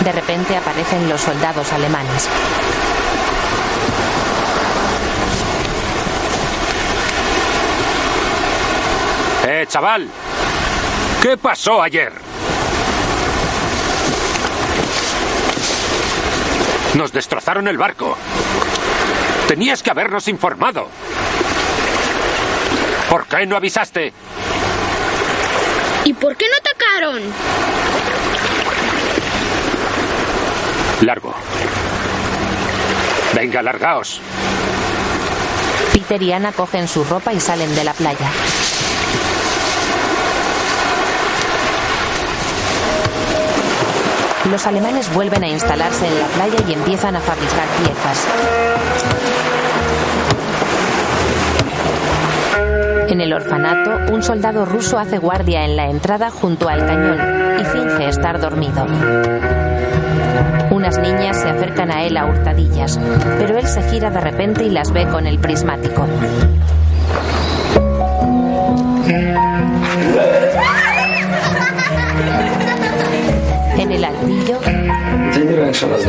De repente aparecen los soldados alemanes. ¡Eh, chaval! ¿Qué pasó ayer? Nos destrozaron el barco. Tenías que habernos informado. ¿Por qué no avisaste? ¿Y por qué no atacaron? Largo. Venga, largaos. Peter y Ana cogen su ropa y salen de la playa. Los alemanes vuelven a instalarse en la playa y empiezan a fabricar piezas. En el orfanato, un soldado ruso hace guardia en la entrada junto al cañón y finge estar dormido. Unas niñas se acercan a él a hurtadillas, pero él se gira de repente y las ve con el prismático. *laughs* En el altillo.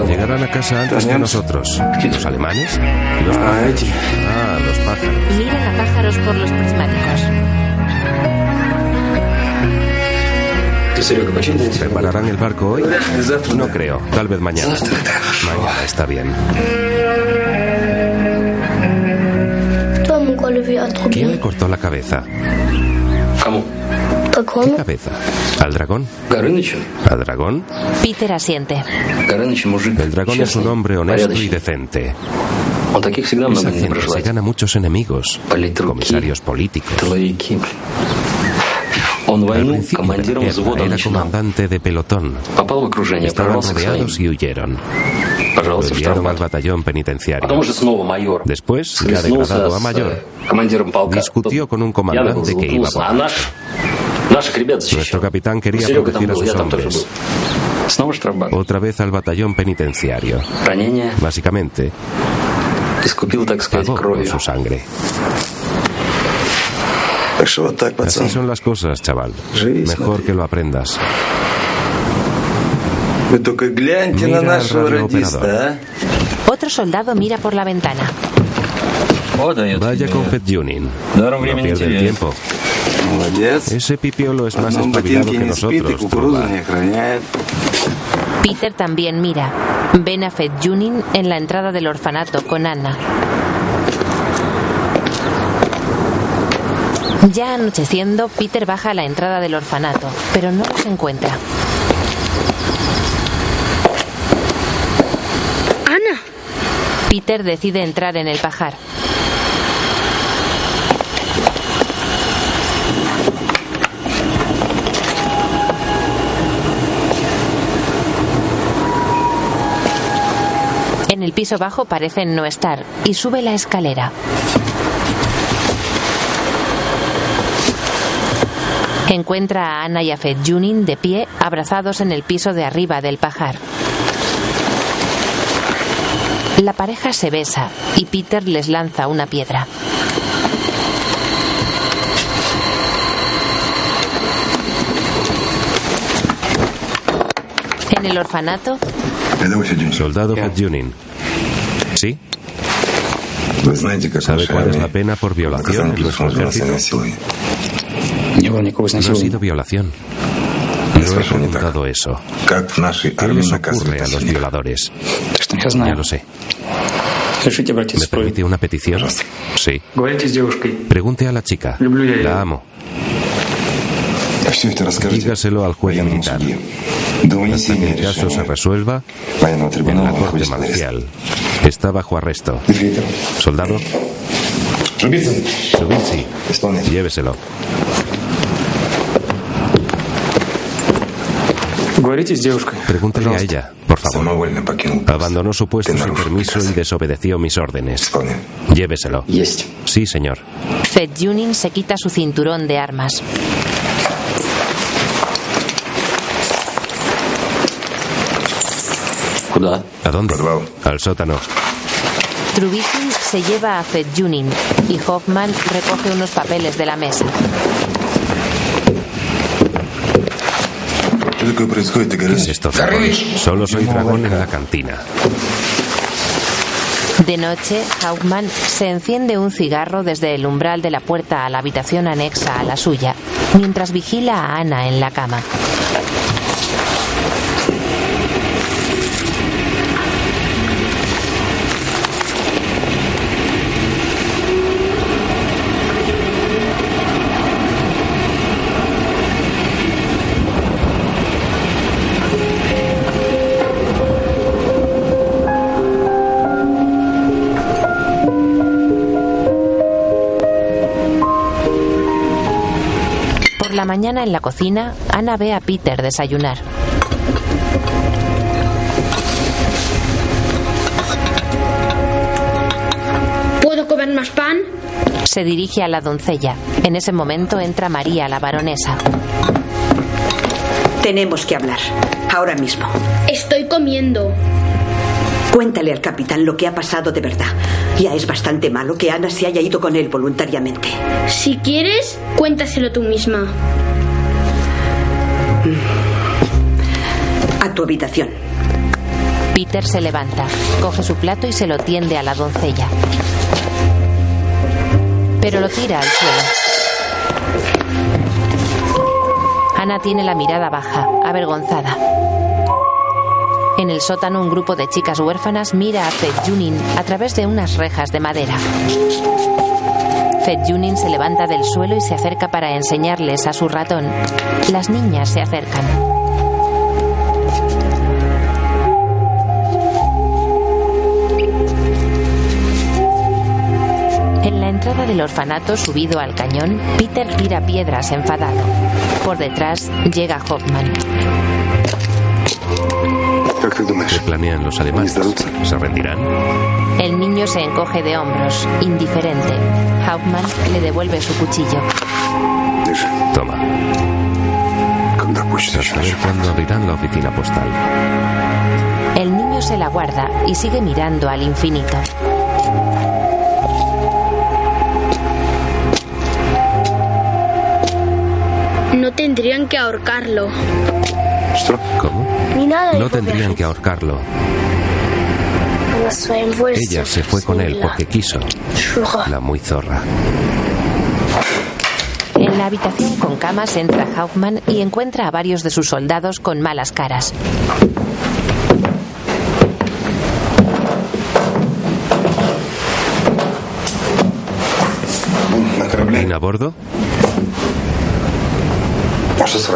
Llegarán a casa antes que nosotros. ¿Los alemanes? Los pájaros. Ah, los pájaros. Miran a pájaros por los prismáticos. ¿Prepararán el barco hoy? No creo. Tal vez mañana. Mañana está bien. ¿Quién le cortó la cabeza? ¿Qué cabeza? ¿Al dragón? ¿Al dragón? Peter asiente. El dragón es un hombre honesto y decente. Esa gente se gana muchos enemigos, comisarios políticos. Al principio de la guerra era comandante de pelotón. Estaban rodeados y huyeron. Lo enviaron al batallón penitenciario. Después, ya degradado a mayor, discutió con un comandante que iba por Nuestro capitán quería proteger a sus hombres. Otra vez al batallón penitenciario. Básicamente, pagó con su sangre. Así son las cosas, chaval. Mejor que lo aprendas. Mira al radiooperador. Otro soldado mira por la ventana. Vaya con Fed Junin. No pierde el tiempo. Ese pipiolo es más espabilado que nosotros. Peter también mira. Ven a Fed Junin en la entrada del orfanato con Anna. Ya anocheciendo, Peter baja a la entrada del orfanato, pero no los encuentra. Ana. Peter decide entrar en el pajar. El piso bajo parecen no estar y sube la escalera. Encuentra a Ana y a Fed Junin de pie, abrazados en el piso de arriba del pajar. La pareja se besa y Peter les lanza una piedra. En el orfanato, Soldado Fed Junin. ¿Sí? ¿Sabe cuál es la pena por violación en nuestro ejército? No ha sido violación. No he preguntado eso. ¿Qué les ocurre a los violadores? Ya lo sé. ¿Me permite una petición? Sí. Pregunte a la chica. La amo. Dígaselo al juez militar. Hasta que el caso se resuelva en la corte marcial. Está bajo arresto. Soldado. Trubinski. Lléveselo. Pregúntele a ella, por favor. Abandonó su puesto sin permiso y desobedeció mis órdenes. Lléveselo. Sí, señor. Fed Junin se quita su cinturón de armas. ¿A dónde? Al sótano. Trubisky se lleva a Fed Junin y Hoffman recoge unos papeles de la mesa. ¿Qué es esto, dragón? Solo soy dragón en la cantina. De noche, Hauptmann se enciende un cigarro desde el umbral de la puerta a la habitación anexa a la suya, mientras vigila a Ana en la cama. mañana en la cocina, Ana ve a Peter desayunar. ¿Puedo comer más pan? Se dirige a la doncella. En ese momento entra María, la baronesa. Tenemos que hablar. Ahora mismo. Estoy comiendo. Cuéntale al capitán lo que ha pasado de verdad. Ya es bastante malo que Ana se haya ido con él voluntariamente. Si quieres, cuéntaselo tú misma. A tu habitación. Peter se levanta, coge su plato y se lo tiende a la doncella. Pero lo tira al suelo. Ana tiene la mirada baja, avergonzada. En el sótano un grupo de chicas huérfanas mira a Fed Junin a través de unas rejas de madera. Fed Junin se levanta del suelo y se acerca para enseñarles a su ratón. Las niñas se acercan. En la entrada del orfanato subido al cañón, Peter tira piedras enfadado. Por detrás llega Hoffman. ¿Qué planean los alemanes? ¿Se rendirán? El niño se encoge de hombros, indiferente. Hauptmann le devuelve su cuchillo. Toma. Cuándo abrirán la oficina postal. El niño se la guarda y sigue mirando al infinito. No tendrían que ahorcarlo. ¿Cómo? No tendrían que ahorcarlo. Ella se fue con él porque quiso. La muy zorra. En la habitación con camas entra Hauptmann y encuentra a varios de sus soldados con malas caras. ¿En a bordo?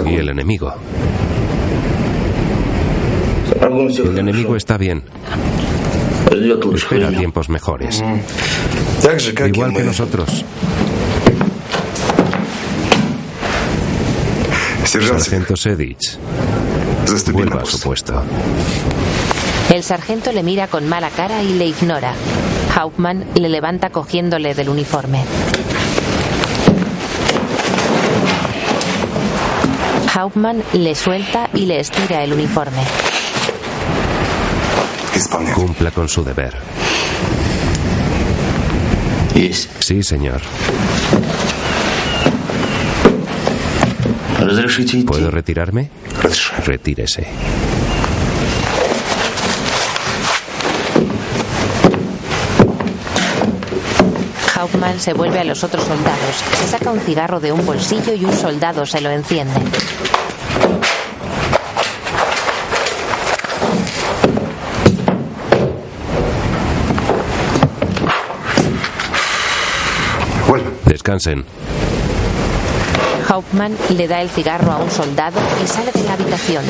Y el enemigo. El enemigo está bien. Espera tiempos mejores. Igual que nosotros. Sargento Sedich. Vuelva a su puesto. El sargento le mira con mala cara y le ignora. Hauptmann le levanta cogiéndole del uniforme. Hauptmann le suelta y le estira el uniforme. Cumpla con su deber. Sí, señor. ¿Puedo retirarme? Retírese. Hauptmann se vuelve a los otros soldados, se saca un cigarro de un bolsillo y un soldado se lo enciende. Descansen. Hauptmann le da el cigarro a un soldado y sale de la habitación.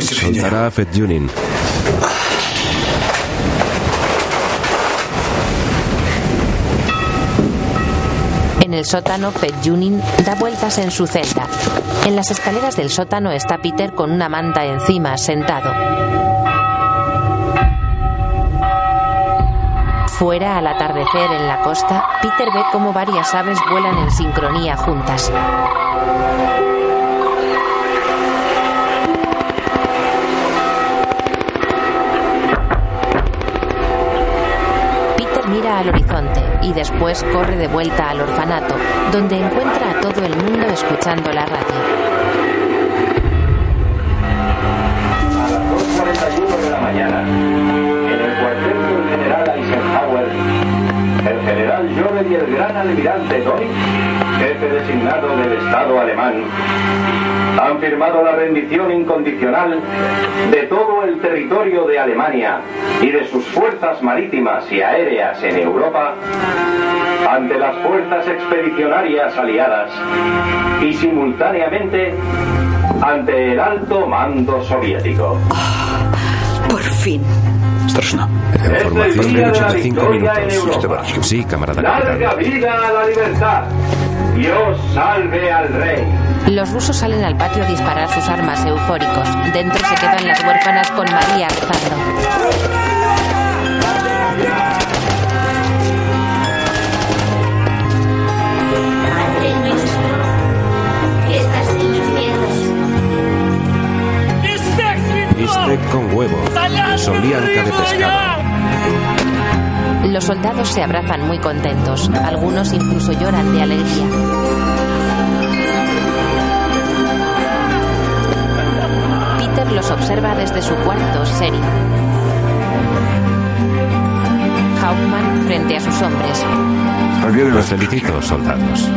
Soltará a. En el sótano, Fedjunin da vueltas en su celda. En las escaleras del sótano está Peter con una manta encima, sentado. Fuera, al atardecer en la costa, Peter ve cómo varias aves vuelan en sincronía juntas. Peter mira al horizonte y después corre de vuelta al orfanato, donde encuentra a todo el mundo escuchando la radio. General Jovel y el gran almirante Dönitz, jefe designado del Estado alemán, han firmado la rendición incondicional de todo el territorio de Alemania y de sus fuerzas marítimas y aéreas en Europa ante las fuerzas expedicionarias aliadas y simultáneamente ante el alto mando soviético. Por fin. Información de 85 minutos. Sí, camarada capitán. ¡Larga vida a la libertad! Dios salve al rey. Los rusos salen al patio a disparar sus armas eufóricos. Dentro se quedan las huérfanas con María con huevo, solianca de pescado. Los soldados se abrazan muy contentos. Algunos incluso lloran de alegría. Peter los observa desde su cuarto serio. Hauptmann frente a sus hombres. Los felicito, soldados.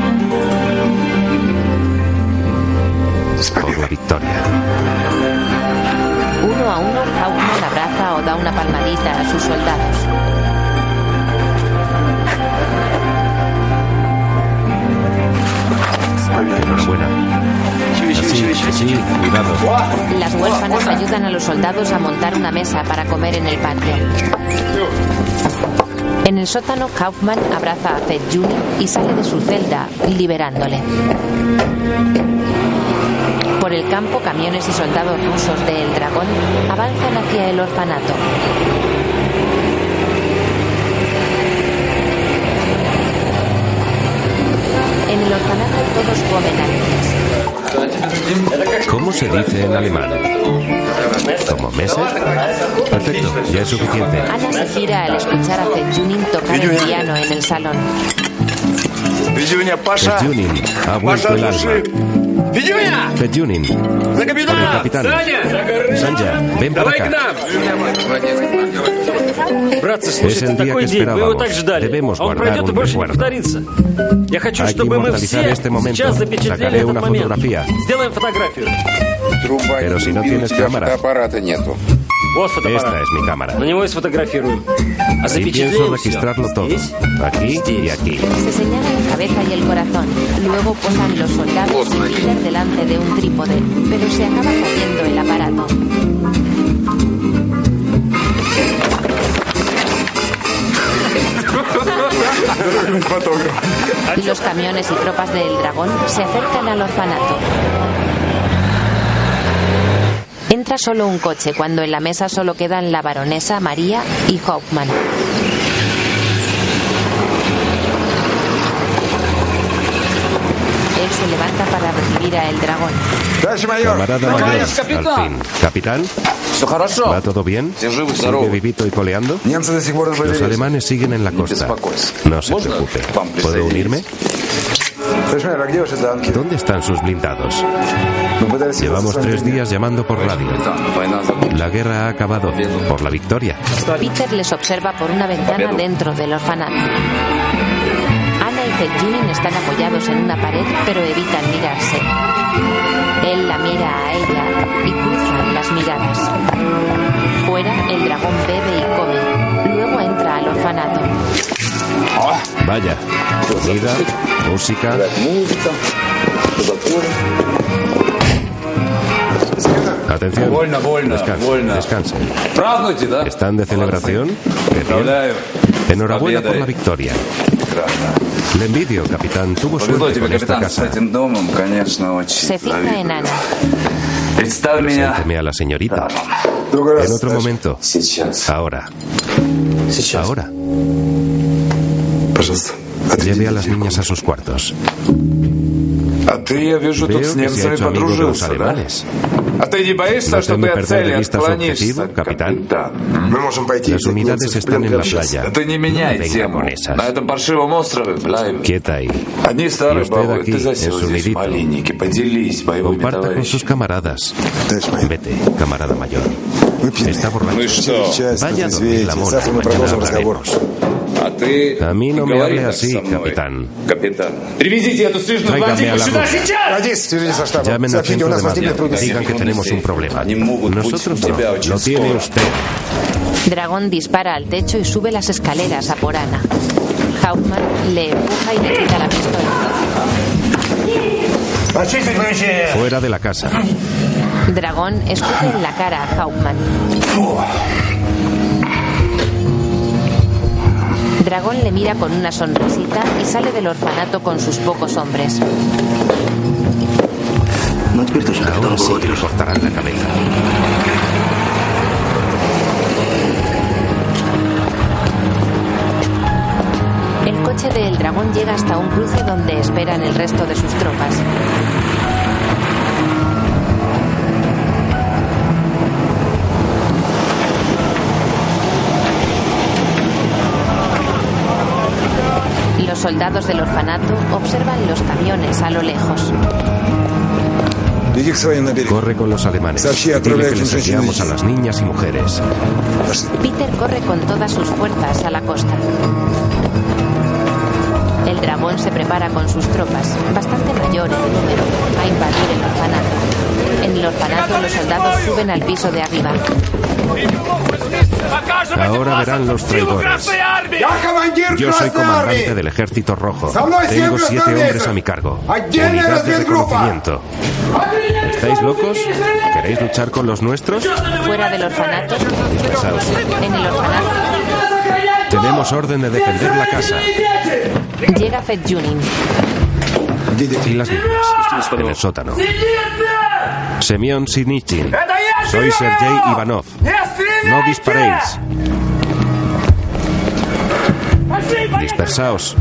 Por la victoria a uno, Hauptmann abraza o da una palmadita a sus soldados. Enhorabuena. Así, así, cuidado. Las huérfanas ayudan a los soldados a montar una mesa para comer en el patio. En el sótano, Kaufman abraza a Zed Juni y sale de su celda, liberándole. Por el campo, camiones y soldados rusos del Dragón avanzan hacia el orfanato. En el orfanato todos comen alegres. ¿Cómo se dice en alemán? ¿Como meses? Perfecto, ya es suficiente. Ana se gira al escuchar a Junin tocar el piano en el salón. Junin ha vuelto el alma. Pejunin. ¡La capitán! capitán. Sanja, ven para acá. Es el día que esperábamos. Debemos guardar un recuerdo. Hay que inmortalizar este momento. Sacaré una fotografía. Pero si no tienes cámara. Esta es mi cámara. Y pienso registrarlo todo. Aquí y aquí. Se señala la cabeza y el corazón. Luego posan los soldados y delante de un trípode, pero se acaba cayendo el aparato. *laughs* Los camiones y tropas del dragón se acercan al orfanato. Entra solo un coche cuando en la mesa solo quedan la baronesa, María y Hoffman. Él se levanta para recibir a el dragón. Camarada mayor, al fin. ¿Capitán? ¿Va todo bien? ¿Sigue vivito y coleando? Los alemanes siguen en la costa. No se preocupe. ¿Puedo unirme? ¿Dónde están sus blindados? Llevamos tres días llamando por radio. La guerra ha acabado por la victoria. Peter les observa por una ventana dentro del orfanato. Ana y Zedjunin están apoyados en una pared, pero evitan mirarse. Él la mira a ella y cruzan las miradas. Fuera, el dragón bebe y come. Luego entra al orfanato. Vaya, comida, música. Atención. Descansen. ¿Están de celebración? Enhorabuena por la victoria. Le envidio, capitán. Tuvo suerte con esta casa. Se fija en Ana. Presénteme a la señorita. En otro momento. Ahora. Ahora. Lleve a las niñas a sus cuartos. А ты, я вижу, тут с немцами подружился, да? А ты не боишься, что ты от цели отклонишься, капитан? Мы можем пойти Las unidades están en la playa. Да ты не меняй тему. На этом паршивом острове, Блайв. Одни старые бабы, ты засел здесь в малиннике. Поделись боевыми Comparta con sus camaradas. Vete, camarada mayor. Está borracho. Ну что? Vaya a dormir la mona. Mañana hablaremos. A mí no me hable así, capitán. Capitán. Tráigame a la Llamen al centro de mando. Digan que tenemos un problema. Nosotros no. Lo tiene usted. Dragón dispara al techo y sube las escaleras a por Ana. Hauptmann le empuja y le quita la pistola. Fuera de la casa. Dragón escupe en la cara a Hauptmann. Dragón le mira con una sonrisita y sale del orfanato con sus pocos hombres. Ahora sí le cortarán la cabeza. El coche del dragón llega hasta un cruce donde esperan el resto de sus tropas. Los soldados del orfanato observan los camiones a lo lejos. Corre con los alemanes. Dile que les enviamos a las niñas y mujeres. Peter corre con todas sus fuerzas a la costa. El dragón se prepara con sus tropas, bastante mayor en número, a invadir el orfanato. En el orfanato los soldados suben al piso de arriba. Ahora verán los traidores. Yo soy comandante del ejército rojo. Tengo siete hombres a mi cargo. Unidad de reconocimiento. ¿Estáis locos? ¿Queréis luchar con los nuestros? Fuera del orfanato. En el orfanato. Tenemos orden de defender la casa. Llega Fed Junin. Y las niñas. En el sótano. Semyon Sinichin. Soy Sergei Ivanov. No disparéis. Dispersaos.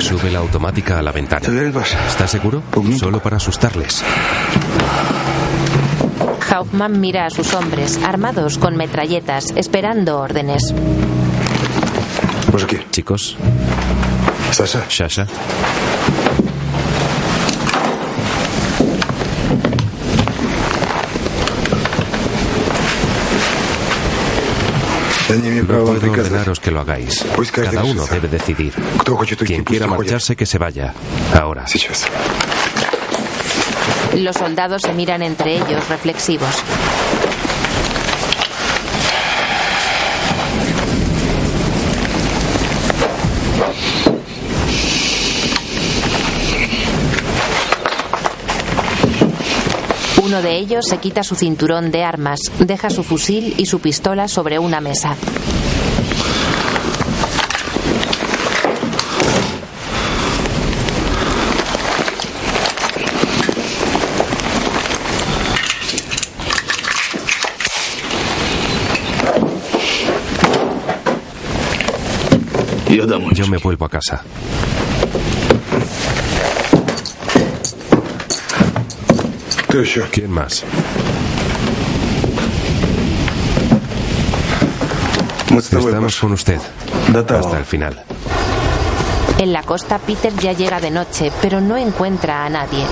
Sube la automática a la ventana. ¿Está seguro? Solo para asustarles. Kaufman mira a sus hombres, armados con metralletas, esperando órdenes. Chicos. Sasha. Sasha. No puedo ordenaros que lo hagáis. Cada uno debe decidir. Quien quiera marcharse, que se vaya. Ahora. Los soldados se miran entre ellos, reflexivos. Uno de ellos se quita su cinturón de armas, deja su fusil y su pistola sobre una mesa. Yo me vuelvo a casa. ¿Quién más? Estamos con usted. Hasta el final. En la costa, Peter ya llega de noche, pero no encuentra a nadie.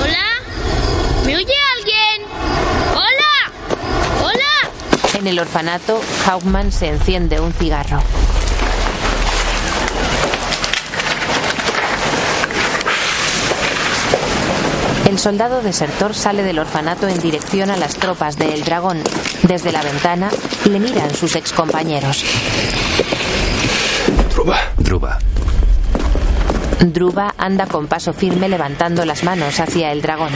¿Hola? ¿Me oye alguien? ¡Hola! ¡Hola! En el orfanato, Hauptmann se enciende un cigarro. El soldado desertor sale del orfanato en dirección a las tropas de El Dragón. Desde la ventana le miran sus excompañeros. Druba. Druba. Druba anda con paso firme levantando las manos hacia el dragón.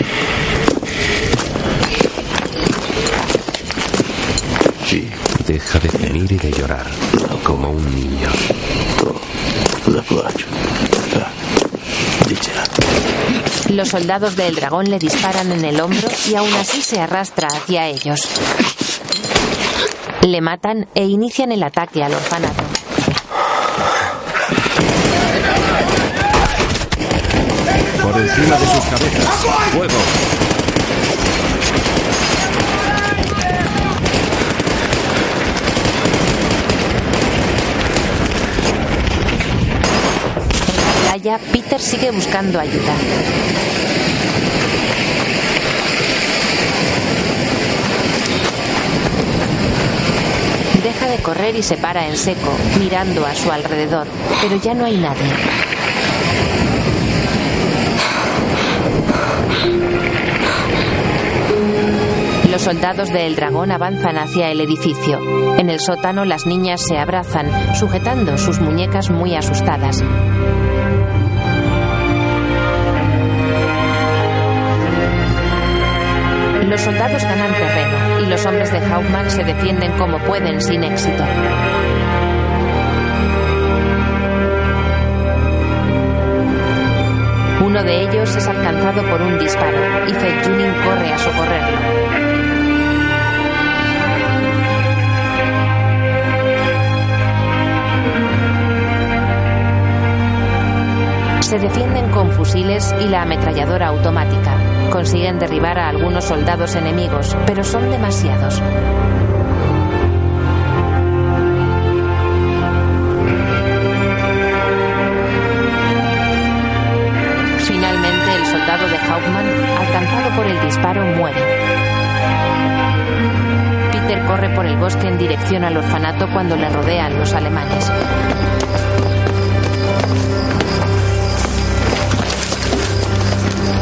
Deja de gemir y de llorar, como un niño. Los soldados del dragón le disparan en el hombro y aún así se arrastra hacia ellos. Le matan e inician el ataque al orfanato. Por encima de sus cabezas. ¡Fuego! Peter sigue buscando ayuda. Deja de correr y se para en seco, mirando a su alrededor, pero ya no hay nadie. Los soldados del dragón avanzan hacia el edificio. En el sótano las niñas se abrazan, sujetando sus muñecas muy asustadas. Los soldados ganan terreno y los hombres de Hauptmann se defienden como pueden sin éxito. Uno de ellos es alcanzado por un disparo y Junin corre a socorrerlo. Se defienden con fusiles y la ametralladora automática. Consiguen derribar a algunos soldados enemigos, pero son demasiados. soldado de Hauptmann, alcanzado por el disparo, muere. Peter corre por el bosque en dirección al orfanato cuando le rodean los alemanes.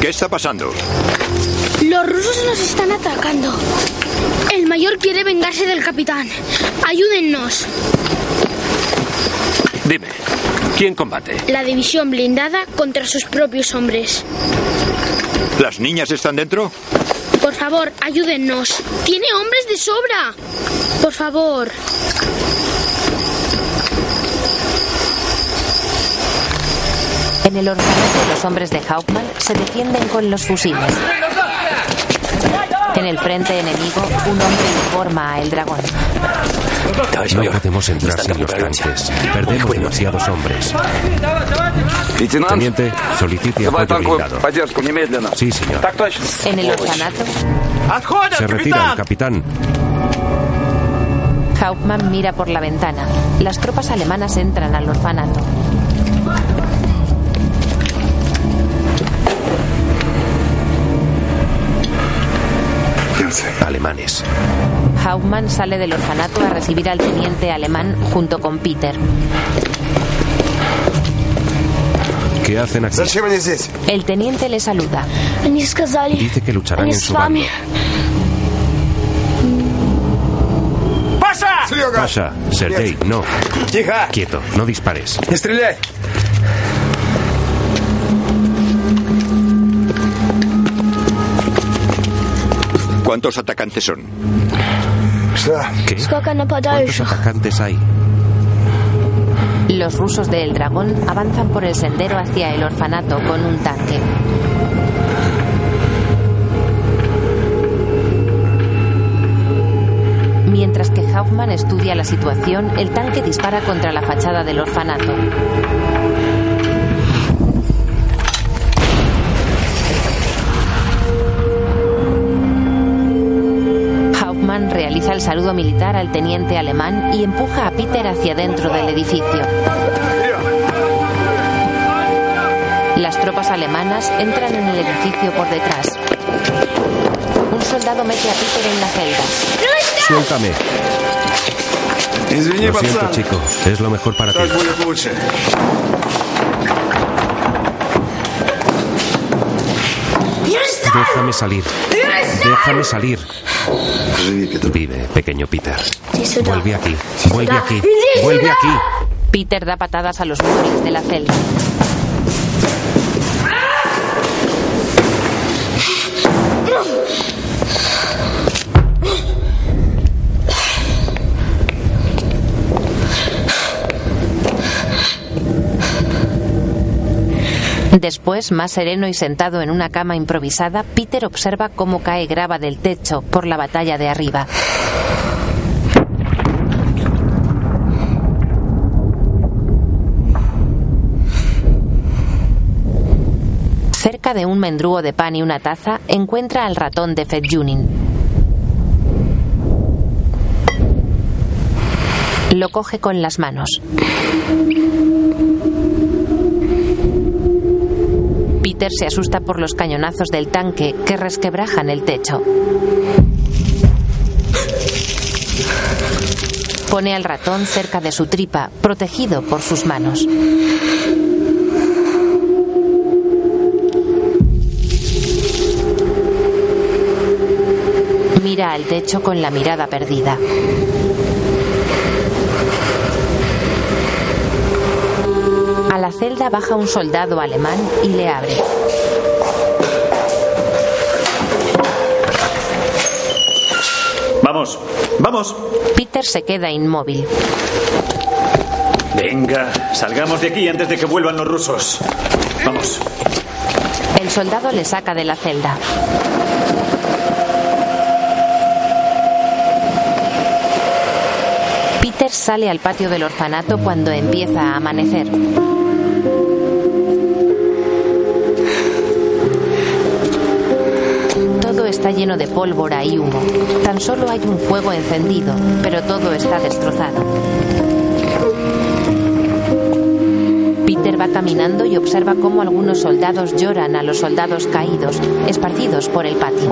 ¿Qué está pasando? Los rusos nos están atacando. El mayor quiere vengarse del capitán. Ayúdennos. Dime, ¿quién combate? La división blindada contra sus propios hombres. ¿Las niñas están dentro? Por favor, ayúdennos. Tiene hombres de sobra. Por favor. En el orfanato, los hombres de Hauptmann se defienden con los fusiles. En el frente enemigo, un hombre informa a el dragón. No podemos entrar sin los tanques. Perdemos demasiados hombres. Teniente, solicite apoyo blindado. Sí, señor. En el orfanato. Se retira el capitán. Hauptmann mira por la ventana. Las tropas alemanas entran al orfanato. Alemanes. Hauptmann sale del orfanato a recibir al teniente alemán junto con Peter. ¿Qué hacen aquí? El teniente le saluda. Dice que lucharán en su bando. ¡Pasha! Sergei, no. Quieto, no dispares. ¿Cuántos atacantes son? ¿Qué? ¿Cuántos atacantes hay? Los rusos de El Dragón avanzan por el sendero hacia el orfanato con un tanque. Mientras que Hoffman estudia la situación, el tanque dispara contra la fachada del orfanato. Realiza el saludo militar al teniente alemán y empuja a Peter hacia dentro del edificio. Las tropas alemanas entran en el edificio por detrás. Un soldado mete a Peter en la celda. Suéltame. Lo siento, chico. Es lo mejor para ti. Déjame salir. Déjame salir. Vive, pequeño Peter. Vuelve aquí. Vuelve aquí. Vuelve aquí. Peter da patadas a los muebles de la celda. Después, más sereno y sentado en una cama improvisada, Peter observa cómo cae grava del techo por la batalla de arriba. Cerca de un mendrugo de pan y una taza, encuentra al ratón de Fedjunin. Lo coge con las manos. Peter se asusta por los cañonazos del tanque que resquebrajan el techo. Pone al ratón cerca de su tripa, protegido por sus manos. Mira al techo con la mirada perdida. La celda baja un soldado alemán y le abre. ¡Vamos! Peter se queda inmóvil. Venga, salgamos de aquí antes de que vuelvan los rusos. Vamos. El soldado le saca de la celda. Peter sale al patio del orfanato cuando empieza a amanecer. Está lleno de pólvora y humo. Tan solo hay un fuego encendido, pero todo está destrozado. Peter va caminando y observa cómo algunos soldados lloran a los soldados caídos, esparcidos por el patio.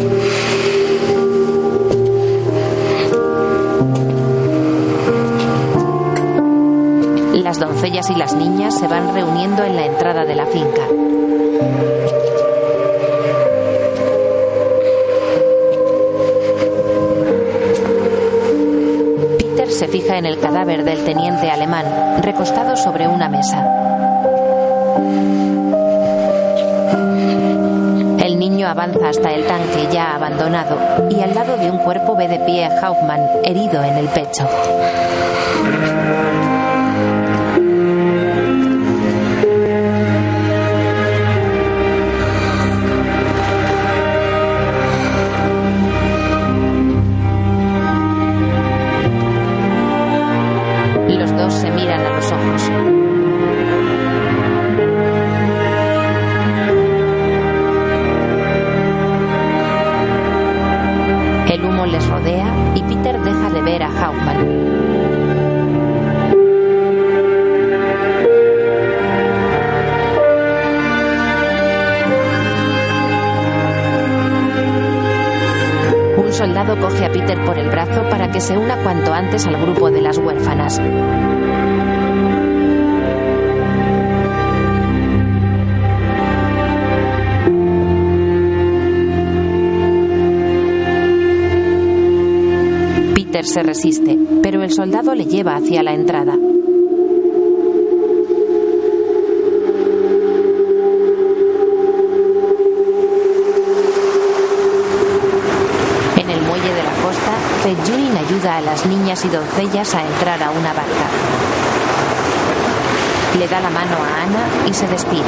Las doncellas y las niñas se van reuniendo en la entrada de la finca. En el cadáver del teniente alemán, recostado sobre una mesa. El niño avanza hasta el tanque ya abandonado y al lado de un cuerpo ve de pie a Hauptmann, herido en el pecho. Coge a Peter por el brazo para que se una cuanto antes al grupo de las huérfanas. Peter se resiste, pero el soldado le lleva hacia la entrada. A las niñas y doncellas a entrar a una barca. Le da la mano a Ana y se despide.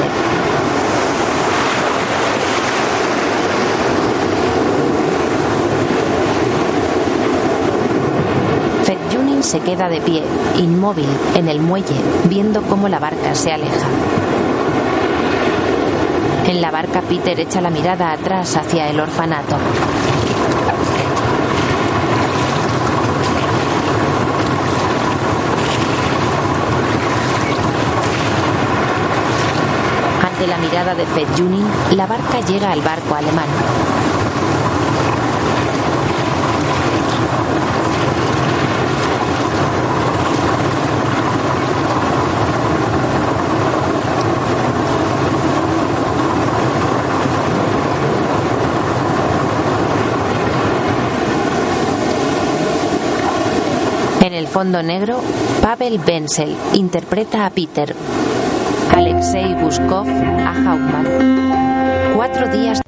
Fedjunin se queda de pie, inmóvil, en el muelle, viendo cómo la barca se aleja. En la barca Peter echa la mirada atrás hacia el orfanato. Ante la mirada de Fedjunin, la barca llega al barco alemán. En el fondo negro, Pavel Benzel interpreta a Peter, Alexei Buskov a Hauptmann. Cuatro días